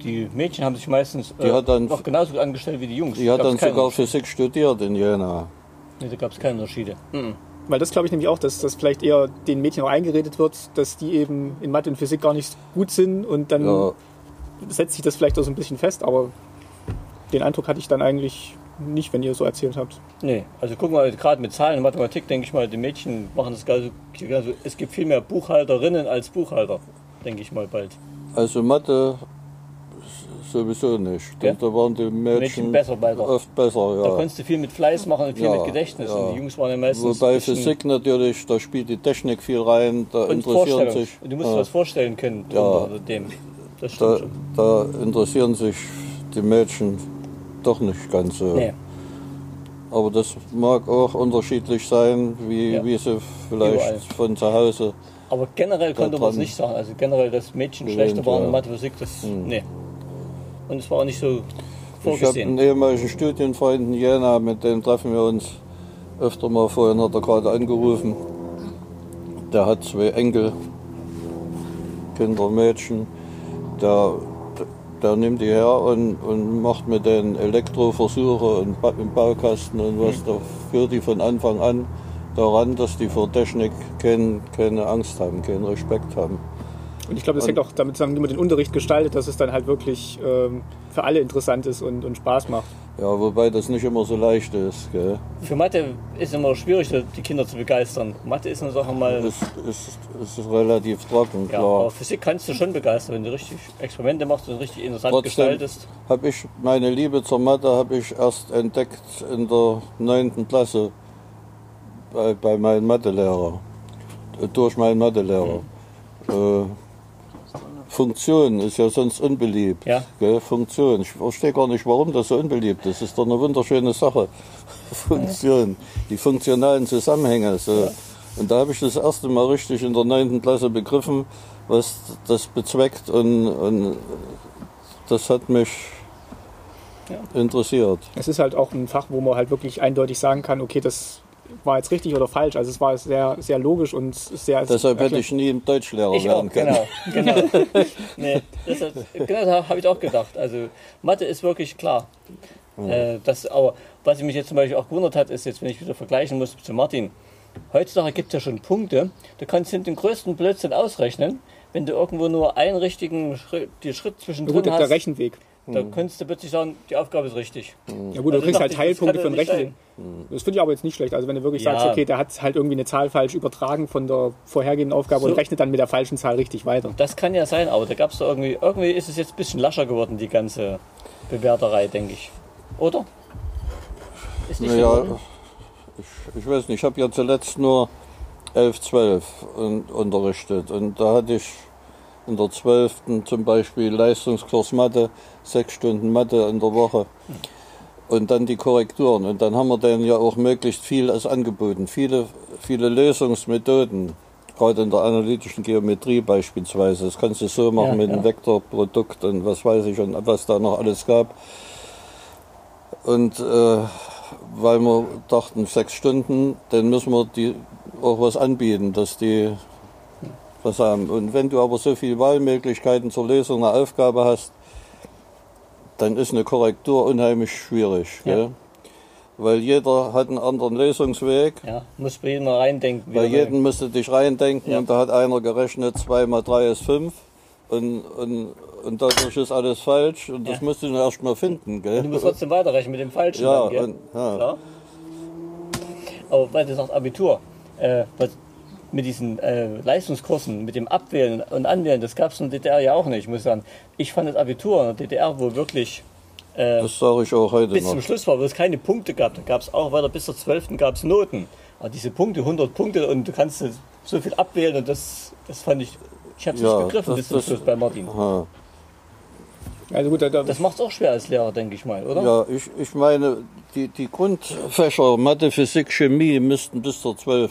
die Mädchen haben sich meistens Die hat dann- noch genauso gut angestellt wie die Jungs. Die hat dann sogar. Physik studiert in Jena. Nee, da gab es keine Unterschiede. Mhm. weil das glaube ich nämlich auch, dass das vielleicht eher den Mädchen auch eingeredet wird, dass die eben in Mathe und Physik gar nicht gut sind und dann Ja, setzt sich das vielleicht auch so ein bisschen fest, aber den Eindruck hatte ich dann eigentlich nicht, wenn ihr so erzählt habt. Nee, also guck mal, gerade mit Zahlen und Mathematik denke ich mal, die Mädchen machen das genauso. genauso. Es gibt viel mehr Buchhalterinnen als Buchhalter, denke ich mal bald. also Mathe sowieso nicht. Ja? Da waren die Mädchen, Mädchen besser bei der- oft besser, Da ja. konntest du viel mit Fleiß machen und viel Ja, mit Gedächtnis. ja. Und die Jungs waren ja meistens. Wobei Physik natürlich, da spielt die Technik viel rein, da und interessieren sich. Und du musst ja, was vorstellen können Ja. unter dem. Das da, da interessieren sich die Mädchen doch nicht ganz so. Nee. Aber das mag auch unterschiedlich sein, wie, Ja. wie sie vielleicht Überall. von zu Hause. Aber generell konnte man es nicht sagen. Also generell, dass Mädchen schlechter waren ja. Hm. in Mathe, Physik, das. Nee. Und es war auch nicht so Ich habe vorgesehen. einen ehemaligen Studienfreund in Jena, mit dem treffen wir uns öfter mal. Vorhin hat er gerade angerufen. Der hat zwei Enkel, Kinder, Mädchen. Der, der nimmt die her und, und macht mit den Elektroversuche und ba im Baukasten und was. Da führt die von Anfang an daran, dass die vor Technik kein, keine Angst haben, keinen Respekt haben. Und ich glaube, das hängt auch damit zusammen, wie man den Unterricht gestaltet, dass es dann halt wirklich ähm, für alle interessant ist und, und Spaß macht. Ja, wobei das nicht immer so leicht ist. Gell? Für Mathe ist immer schwierig, die Kinder zu begeistern. Mathe ist eine Sache mal. Es ist, es ist relativ trocken, Ja, klar. aber Physik kannst du schon begeistern, wenn du richtig Experimente machst und richtig interessant Trotzdem gestaltest. habe ich meine Liebe zur Mathe habe ich erst entdeckt in der 9. Klasse bei, bei meinem Mathelehrer. Äh, Durch meinen Mathelehrer. Äh, Funktion ist ja sonst unbeliebt. Ja. Gell? Funktion. Ich verstehe gar nicht, warum das so unbeliebt ist. Das ist doch eine wunderschöne Sache. Funktion. Die funktionalen Zusammenhänge. So. Und da habe ich das erste Mal richtig in der 9. Klasse begriffen, was das bezweckt und, und das hat mich interessiert. Es ist halt auch ein Fach, wo man halt wirklich eindeutig sagen kann, okay, das war jetzt richtig oder falsch. Also es war sehr, sehr logisch und sehr... Deshalb hätte ich nie ein Deutschlehrer Ich auch, werden können. genau. genau. nee, deshalb, genau da habe ich auch gedacht. Also Mathe ist wirklich klar. Äh, das, aber was mich jetzt zum Beispiel auch gewundert hat, ist jetzt, wenn ich wieder vergleichen muss zu Martin, heutzutage gibt es ja schon Punkte, du kannst den größten Blödsinn ausrechnen, wenn du irgendwo nur einen richtigen Schritt, die Schritt Ja, zwischendrin gut, der hast, Rechenweg. Da könntest du plötzlich sagen, die Aufgabe ist richtig. Ja gut, du Also kriegst dachte halt Teilpunkte für den ja nicht Rechenweg. Das finde ich aber jetzt nicht schlecht. Also wenn du wirklich Ja. sagst, okay, der hat halt irgendwie eine Zahl falsch übertragen von der vorhergehenden Aufgabe So. und rechnet dann mit der falschen Zahl richtig weiter. Das kann ja sein, aber da gab es da irgendwie, irgendwie ist es jetzt ein bisschen lascher geworden, die ganze Bewerterei, denke ich. Oder? Ist nicht Naja, ich, ich weiß nicht, ich habe ja zuletzt nur 11, 12 un, unterrichtet und da hatte ich in der 12. zum Beispiel Leistungskurs Mathe, sechs Stunden Mathe in der Woche und dann die Korrekturen und dann haben wir denen ja auch möglichst viel als angeboten, viele, viele Lösungsmethoden. Gerade in der analytischen Geometrie beispielsweise. Das kannst du so machen Ja, mit ja. einem Vektorprodukt und was weiß ich und was da noch alles gab. Und äh, weil wir dachten, sechs Stunden, dann müssen wir die auch was anbieten, dass die was haben. Und wenn du aber so viele Wahlmöglichkeiten zur Lösung einer Aufgabe hast, dann ist eine Korrektur unheimlich schwierig. Ja. Weil jeder hat einen anderen Lösungsweg. Ja, muss bei jedem reindenken. Bei jedem musst du dich reindenken Ja. und da hat einer gerechnet, 2 mal 3 ist 5 und, und, und dadurch ist alles falsch und das Ja. musst du nur erst mal finden. Gell? Du musst trotzdem weiterrechnen mit dem Falschen. Ja, dann, gell? und- ja. Klar. Aber weil du sagst Abitur, äh, was, mit diesen äh, Leistungskursen, mit dem Abwählen und Anwählen, das gab es in der DDR ja auch nicht. Ich muss sagen, ich fand das Abitur in der DDR, wo wirklich äh, Das sage ich auch heute bis noch. zum Schluss war, wo es keine Punkte gab. Da gab es auch weiter bis zur 12. gab es Noten. Aber diese Punkte, 100 Punkte und du kannst so viel abwählen und das, das fand ich, ich habe es Ja, nicht begriffen das- bis zum das- Schluss bei Martin. Ha. Also gut, da, da, Das macht es auch schwer als Lehrer, denke ich mal, oder? Ja, ich, ich meine, die, die Grundfächer Mathe, Physik, Chemie müssten bis zur 12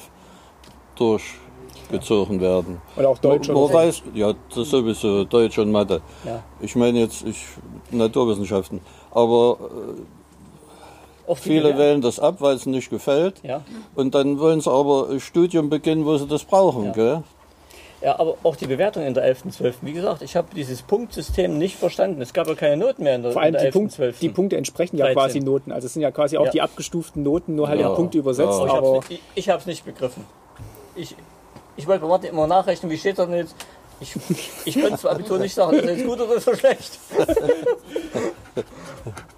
durchgezogen werden. oder auch Deutsch man so. weiß, ja, das sowieso, Deutsch und Mathe. Ja. Ich meine jetzt ich, Naturwissenschaften. Aber die viele Bewer- wählen das ab, weil es nicht gefällt. Ja. Und dann wollen sie aber ein Studium beginnen, wo sie das brauchen. Ja. Gell? ja, aber auch die Bewertung in der 11. 12. Wie gesagt, ich habe dieses Punktsystem nicht verstanden. Es gab ja keine Noten mehr in der, Vor allem der die, 11. Punkt, 12. die Punkte entsprechen ja 13. quasi Noten. Also es sind ja quasi auch Ja. die abgestuften Noten, nur halt Ja. in Punkte übersetzt. Ja. Aber ich Aber hab's nicht, nicht begriffen. Ich, ich wollte bei Martin immer nachrechnen, wie steht da denn jetzt? Ich, ich konnte zum Abitur nicht sagen, ist das jetzt gut oder ist das schlecht.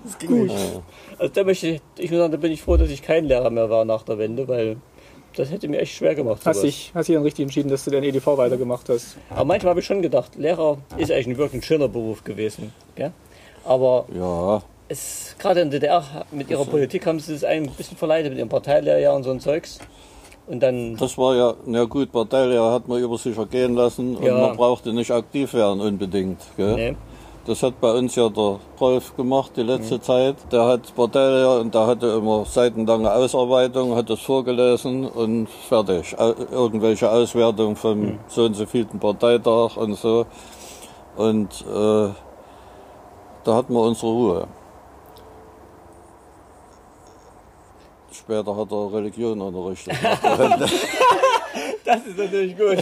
Das ging nicht. Also da möchte ich, ich muss sagen, da bin ich froh, dass ich kein Lehrer mehr war nach der Wende, weil das hätte mir echt schwer gemacht. hast dich, hast dich dann richtig entschieden, dass du den EDV weitergemacht hast. Aber manchmal habe ich schon gedacht, Lehrer ist eigentlich ein wirklich ein schöner Beruf gewesen. Gell? Aber Ja, es, gerade in der DDR mit ihrer Politik haben sie es ein bisschen verleitet mit ihrem Parteilehrjahr und so ein Zeugs. Und dann das war ja, na gut, Parteilehrer hat man über sich ergehen lassen und Ja. man brauchte nicht aktiv werden unbedingt. Gell? Nee. Das hat bei uns ja der Rolf gemacht die letzte Zeit. Der hat Parteiler und der hatte immer seitenlange Ausarbeitung, hat das vorgelesen und fertig. Irgendwelche Auswertungen vom so und so vielten Parteitag und so. Und äh, da hatten wir unsere Ruhe. Später hat er Religion unterrichtet. Das ist natürlich gut.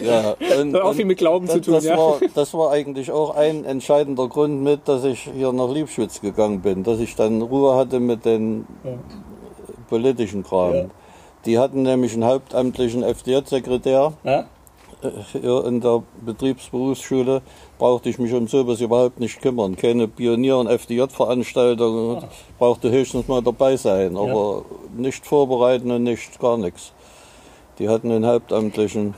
ja, und, Hat auch viel mit Glauben zu tun, das, ja. war, das war eigentlich auch ein entscheidender Grund mit, dass ich hier nach Liebschwitz gegangen bin, dass ich dann Ruhe hatte mit den politischen Kram. Ja. Die hatten nämlich einen hauptamtlichen FDJ-Sekretär Ja? hier in der Betriebsberufsschule. Brauchte ich mich um sowas überhaupt nicht kümmern. Keine Pionier- und FDJ-Veranstaltungen. Brauchte höchstens mal dabei sein, aber nicht vorbereiten und nicht gar nichts. Die hatten einen hauptamtlichen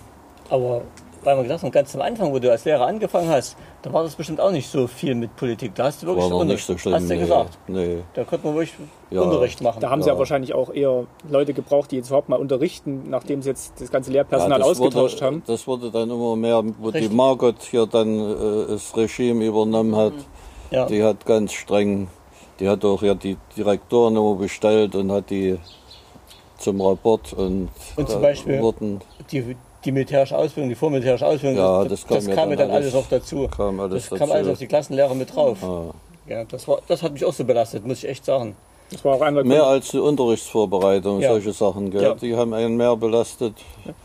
Aber weil wir gesagt haben, ganz am Anfang, wo du als Lehrer angefangen hast, da war das bestimmt auch nicht so viel mit Politik. Da hast du wirklich war noch nicht so schlimm. Hast du nee, gesagt. nee. Da konnte man wirklich Ja. Unterricht machen. Da haben sie ja Ja. wahrscheinlich auch eher Leute gebraucht, die jetzt überhaupt mal unterrichten, nachdem sie jetzt das ganze Lehrpersonal das ausgetauscht wurde, haben. Das wurde dann immer mehr, wo Richtig. die Margot hier dann äh, das Regime übernommen hat. ja. Die hat ganz streng, die hat auch ja die Direktoren immer bestellt und hat die zum Rapport und, Und zum Beispiel- wurden, die, die militärische Ausbildung, die vormilitärische Ausbildung, Ja, das, das kam das ja kam mir dann dann alles alles- noch dazu. kam alles das kam dazu. alles auf die Klassenlehrer mit drauf. ah, Ja, das, war, das hat mich auch so belastet, muss ich echt sagen. Das war auch einer mehr als die Unterrichtsvorbereitung, Ja. solche Sachen, gell? Ja. die haben einen mehr belastet,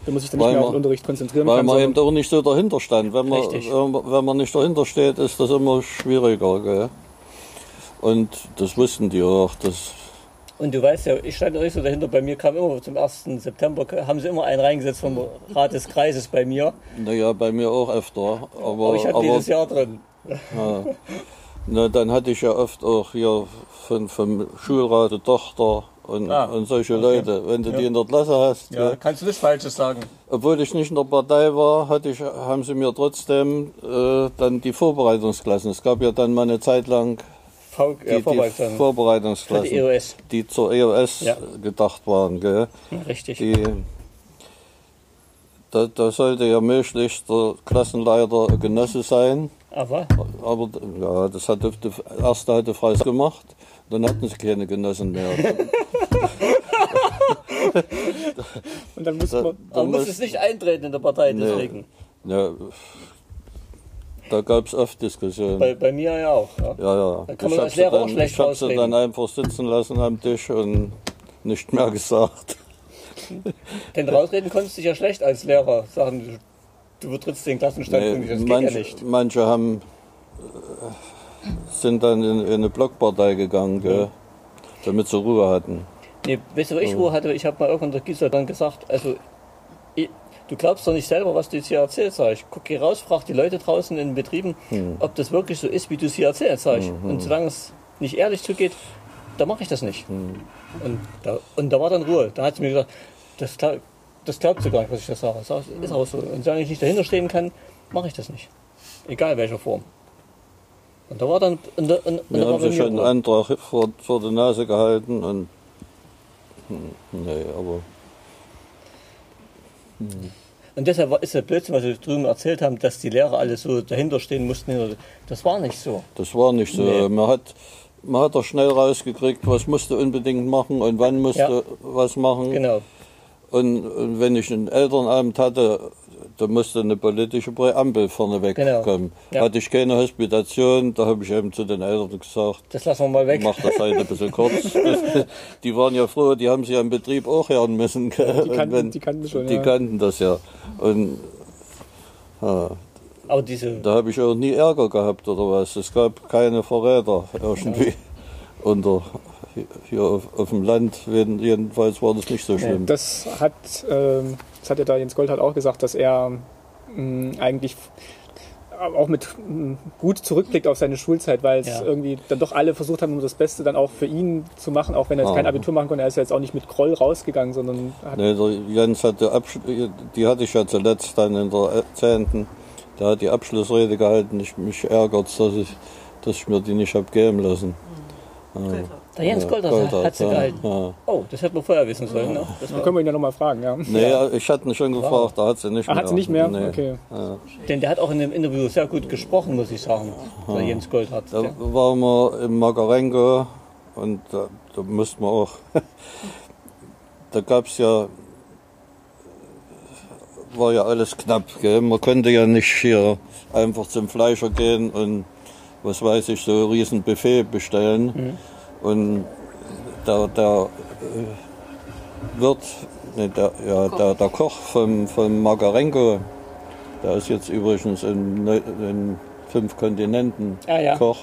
Da muss ich dann nicht mehr man- auf den Unterricht konzentrieren weil kann. man eben auch nicht so dahinter stand. Wenn man, Richtig. wenn man- wenn man nicht dahinter steht, ist das immer schwieriger. Gell? Und das wussten die auch. Das, Und du weißt ja, ich stand ja nicht so dahinter, bei mir kam immer zum 1. September, haben sie immer einen reingesetzt vom Rat des Kreises bei mir. naja, bei mir auch öfter. Aber, Aber ich hatte dieses Jahr drin. Na, dann hatte ich ja oft auch hier von, vom Schulrat eine Tochter und, Ah, und solche Leute. Wenn du die in der Klasse hast, Ja, gell? kannst du nichts Falsches sagen. obwohl ich nicht in der Partei war, hatte ich, haben sie mir trotzdem äh, dann die Vorbereitungsklassen. Es gab ja dann mal eine Zeit lang V die, die Vorbereitung. Für Vorbereitungsklassen, die EOS. die zur EOS Ja. gedacht waren. Gell? Richtig. Die, da, da sollte ja möglichst der Klassenleiter Genosse sein. Aber Aber ja, das hat der erste hatte Freis gemacht, dann hatten sie keine Genossen mehr. Und dann muss Da, man, da man muss muss- es nicht eintreten in der Partei, deswegen. ja, da gab es oft Diskussionen. Bei, bei mir ja auch. Ja. ja, ja. Da kann man ich als hab sie Lehrer auch dann, schlecht ich hab sie dann einfach sitzen lassen am Tisch und nicht mehr gesagt. Denn rausreden konntest du dich ja schlecht als Lehrer. Sagen, du betrittst den Klassenstandpunkt nicht. Das geht manche, ja nicht. manche haben, äh, sind dann in, in eine Blockpartei gegangen, gell, damit sie Ruhe hatten. Nee, weißt du, wo ich Ruhe hatte? Ich habe mal irgendwann der Gisela dann gesagt, also ich, du glaubst doch nicht selber, was du jetzt hier erzählst, sag ich. Guck, geh raus, frag die Leute draußen in den Betrieben, Hm. ob das wirklich so ist, wie du es hier erzählst, sag ich. Mhm. Und solange es nicht ehrlich zugeht, dann mache ich das nicht. Hm. Und, da, und da war dann Ruhe. Da hat sie mir gesagt, das, glaub, das glaubt sie gar nicht, was ich das sage. Sag, ist auch so. Und solange ich nicht dahinter stehen kann, mache ich das nicht. Egal welcher Form. Und da war dann, und da, und, und Wir da haben sich einen. Antrag vor, vor die Nase gehalten und Nee, aber Und deshalb ist der Blödsinn, was Sie drüben erzählt haben, dass die Lehrer alle so dahinter stehen mussten. Das war nicht so. das war nicht so. Nee. Man hat man hat doch schnell rausgekriegt, was musste unbedingt machen und wann musste Ja. was machen. Genau. Und, und wenn ich ein Elternamt hatte, da musste eine politische Präambel vorneweg Genau. kommen. Ja. Hatte ich keine Hospitation, da habe ich eben zu den Eltern gesagt, Das lassen wir mal weg. mach das halt ein bisschen kurz. die waren ja froh, die haben sich am Betrieb auch hören müssen. gell? Die kannten- die kannten schon, Die ja. kannten das ja. Und ja, Aber diese, da habe ich auch nie Ärger gehabt oder was. Es gab keine Verräter irgendwie unter hier auf, auf dem Land. Jedenfalls war das nicht so schlimm. Das hat, ähm, das hat ja da Jens Goldhardt auch gesagt, dass er mh, eigentlich auch mit mh, gut zurückblickt auf seine Schulzeit, weil es Ja. irgendwie dann doch alle versucht haben, um das Beste dann auch für ihn zu machen, auch wenn er jetzt Ah. kein Abitur machen konnte. Er ist ja jetzt auch nicht mit Groll rausgegangen, sondern hat Nee, der Jens hatte Absch die hatte ich ja zuletzt dann in der 10. Der hat die Abschlussrede gehalten. Ich mich ärgert, dass ich, dass ich mir die nicht hab geben lassen. Der Jens Ja, Goldert Goldert, hat sie ja, gehalten. Ja. Oh, das hätten wir vorher wissen sollen. Ne? Das können wir ihn ja nochmal fragen, ja. Nee, ich hatte ihn schon gefragt, da hat sie nicht Ah, mehr. hat sie nicht mehr? Nee. Okay. denn der hat auch in dem Interview sehr gut gesprochen, muss ich sagen. Der Jens Goldhardt. Da waren wir im Magarengo und da, da mussten wir auch. da gab es ja. War ja alles knapp. Gell? Man konnte ja nicht hier einfach zum Fleischer gehen und was weiß ich, so ein riesen Buffet bestellen. Und der, der äh, Wirt, nee, der, ja, der, der Koch vom, vom Magarengo, der ist jetzt übrigens in, in fünf Kontinenten Ah, ja. Koch.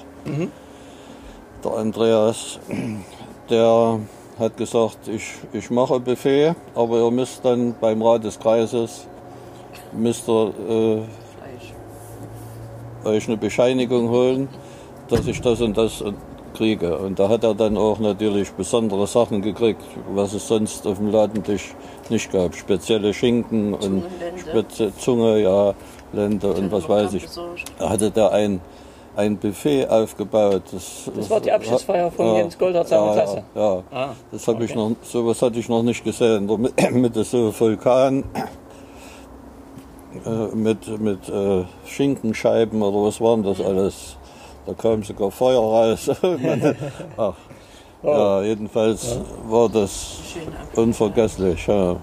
Der Andreas, der hat gesagt, ich, ich mache Buffet, aber ihr müsst dann beim Rat des Kreises müsst ihr, äh, euch eine Bescheinigung holen, dass ich das und das kriege. Und da hat er dann auch natürlich besondere Sachen gekriegt, was es sonst auf dem Ladentisch nicht gab. Spezielle Schinken und. Spezi Zunge, ja, Lende und was weiß ich. Da hatte der ein, ein Buffet aufgebaut. Das, Das war die Abschlussfeier von Jens Goldhardt seiner ja, Klasse? Ja, Ah, das habe ich okay. noch, sowas hatte ich noch nicht gesehen. Mit, mit so Vulkan, äh, mit, mit äh, Schinkenscheiben oder was waren das alles? Da kam sogar Feuer raus. Ach, ja, jedenfalls war das unvergesslich. Ja.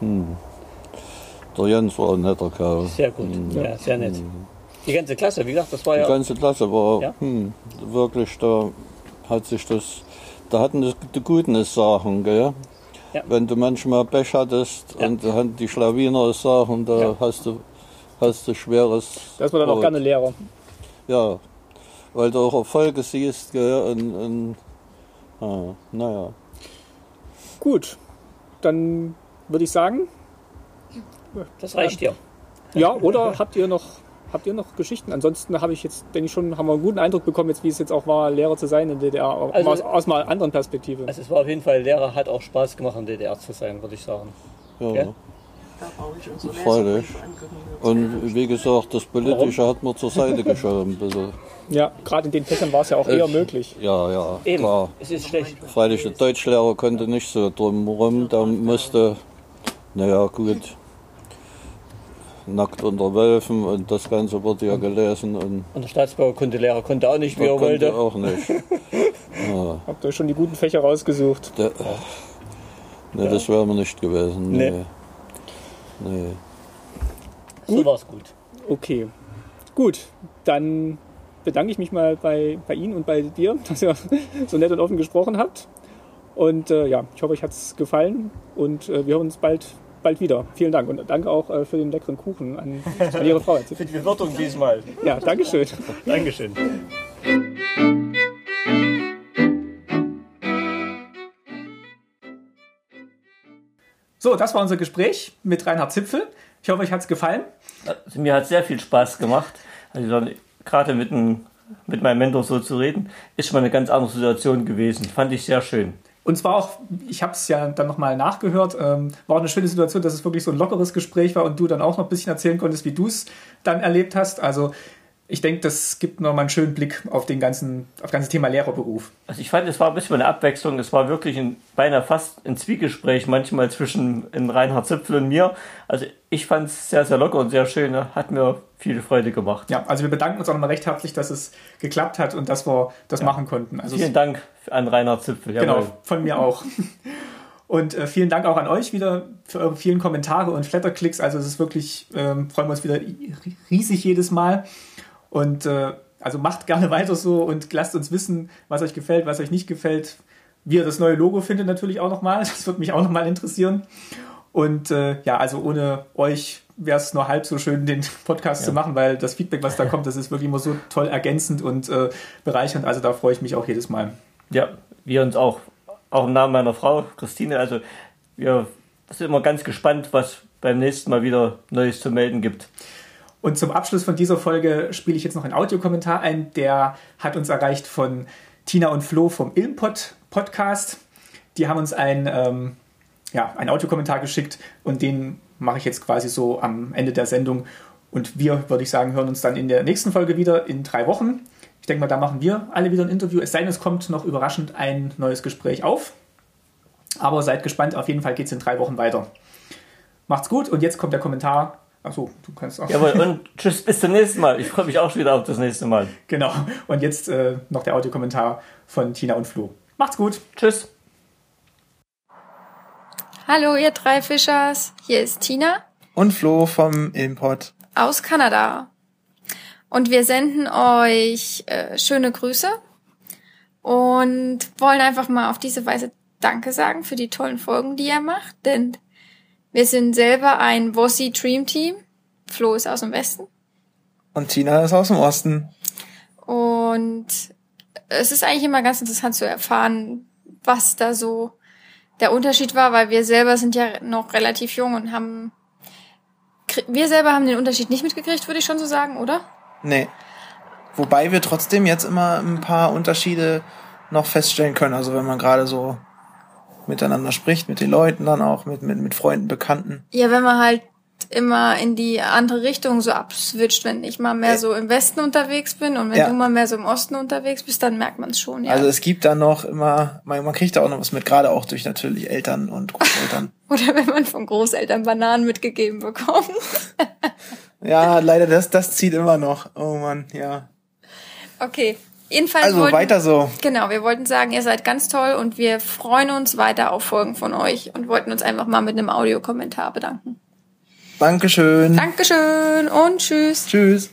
Hm. Der Jens war ein netter Kerl. sehr gut. Ja, sehr nett. Die ganze Klasse, wie gesagt, das war Die ja. ganze Klasse war Ja. hm, wirklich, da hat sich das, da hatten das die guten Sachen, gell? Ja. Wenn du manchmal Pech hattest Ja. und die Schlawiner Sachen, da Ja. hast du hast du schweres. Da ist man dann auch gerne Lehrer. Ja, weil du auch Erfolge siehst, gell? Und, und ah, naja. Gut, dann würde ich sagen, Das reicht dir. ja, oder habt ihr noch habt ihr noch Geschichten? Ansonsten habe ich jetzt, denke ich schon, haben wir einen guten Eindruck bekommen, jetzt wie es jetzt auch war, Lehrer zu sein in der DDR, Also- aus, aus einer anderen Perspektive. Also es war auf jeden Fall, Lehrer hat auch Spaß gemacht, in DDR zu sein, würde ich sagen. Ja. Ja. Freilich. Leserbriefe angucken. Und wie gesagt, das Politische hat man zur Seite geschoben. ein bisschen. Ja, gerade in den Fächern war es ja auch eher Ich- möglich. Ja, ja, Eben, klar. es ist schlecht. Freilich, der Deutschlehrer konnte nicht so drum rum, der musste, naja, gut, nackt unter Wölfen und das Ganze wurde ja gelesen und Und der Staatsbaukundelehrer konnte auch nicht, wie er er konnte wollte. auch nicht. Ja, Habt ihr schon die guten Fächer rausgesucht? der, nee, das wäre mir nicht gewesen. Nee. Nee. Nee. So war es gut. Okay, gut, dann bedanke ich mich mal bei, bei Ihnen und bei dir, dass ihr so nett und offen gesprochen habt. Und äh, ja, ich hoffe, euch hat es gefallen und äh, wir hören uns bald, bald wieder. Vielen Dank und danke auch äh, für den leckeren Kuchen an, an Ihre Frau. Für die Bewirtung diesmal. Ja, Dankeschön. Dankeschön. So, das war unser Gespräch mit Reinhard Zipfel. Ich hoffe, euch hat es gefallen. Mir hat sehr viel Spaß gemacht. Also gerade mit, dem- mit meinem Mentor so zu reden, ist schon mal eine ganz andere Situation gewesen. Fand ich sehr schön. Und zwar auch, ich habe es ja dann nochmal nachgehört, ähm, war auch eine schöne Situation, dass es wirklich so ein lockeres Gespräch war und du dann auch noch ein bisschen erzählen konntest, wie du es dann erlebt hast. Also ich denke, das gibt nochmal einen schönen Blick auf den ganzen, auf das ganze Thema Lehrerberuf. Also ich fand, es war ein bisschen eine Abwechslung. Es war wirklich ein, beinahe fast ein Zwiegespräch manchmal zwischen in Reinhard Zipfel und mir. Also ich fand es sehr, sehr locker und sehr schön. Hat mir viel Freude gemacht. Ja, also wir bedanken uns auch nochmal recht herzlich, dass es geklappt hat und dass wir das ja. machen konnten. Also Vielen Dank an Reinhard Zipfel. Jawohl. Genau, von mir auch. Und äh, vielen Dank auch an euch wieder für eure vielen Kommentare und Flatterklicks. Also es ist wirklich, ähm, freuen wir uns wieder riesig jedes Mal. Und äh, also macht gerne weiter so und lasst uns wissen, was euch gefällt, was euch nicht gefällt. Wie ihr das neue Logo findet natürlich auch nochmal. Das würde mich auch nochmal interessieren. Und äh, ja, also ohne euch wäre es nur halb so schön, den Podcast ja. zu machen, weil das Feedback, was da kommt, das ist wirklich immer so toll ergänzend und äh, bereichernd. Also da freue ich mich auch jedes Mal. Ja, wir uns auch. Auch im Namen meiner Frau, Christine. Also wir sind immer ganz gespannt, was beim nächsten Mal wieder Neues zu melden gibt. Und zum Abschluss von dieser Folge spiele ich jetzt noch einen Audiokommentar ein, der hat uns erreicht von Tina und Flo vom Ilmpod Podcast. Die haben uns ein, ähm, ja, einen Audiokommentar geschickt und den mache ich jetzt quasi so am Ende der Sendung. Und wir, würde ich sagen, hören uns dann in der nächsten Folge wieder in drei Wochen. Ich denke mal, da machen wir alle wieder ein Interview. Es sei denn, es kommt noch überraschend ein neues Gespräch auf. Aber seid gespannt, auf jeden Fall geht es in drei Wochen weiter. Macht's gut und jetzt kommt der Kommentar Achso, du kannst auch. Jawohl, und tschüss, bis zum nächsten Mal. Ich freue mich auch schon wieder auf das nächste Mal. Genau. Und jetzt äh, noch der Audiokommentar von Tina und Flo. Macht's gut. Tschüss. Hallo, ihr drei Fischers. Hier ist Tina. Und Flo vom Import. Aus Kanada. Und wir senden euch äh, schöne Grüße und wollen einfach mal auf diese Weise Danke sagen für die tollen Folgen, die ihr macht. Denn wir sind selber ein Wossi Dream Team. Flo ist aus dem Westen. Und Tina ist aus dem Osten. Und es ist eigentlich immer ganz interessant zu erfahren, was da so der Unterschied war, weil wir selber sind ja noch relativ jung und haben wir selber haben den Unterschied nicht mitgekriegt, würde ich schon so sagen, oder? Nee. Wobei wir trotzdem jetzt immer ein paar Unterschiede noch feststellen können. Also wenn man gerade so miteinander spricht, mit den Leuten dann auch, mit, mit, mit Freunden, Bekannten. Ja, wenn man halt immer in die andere Richtung so abswitcht, wenn ich mal mehr so im Westen unterwegs bin und wenn ja. du mal mehr so im Osten unterwegs bist, dann merkt man es schon, ja. Also es gibt da noch immer, man, man kriegt da auch noch was mit, gerade auch durch natürlich Eltern und Großeltern. Oder wenn man von Großeltern Bananen mitgegeben bekommt. ja, leider, das, das zieht immer noch. Oh man, ja. Okay, Jedenfalls also wollten, weiter so. Genau, wir wollten sagen, ihr seid ganz toll und wir freuen uns weiter auf Folgen von euch und wollten uns einfach mal mit einem Audiokommentar bedanken. Dankeschön. Dankeschön und tschüss. Tschüss.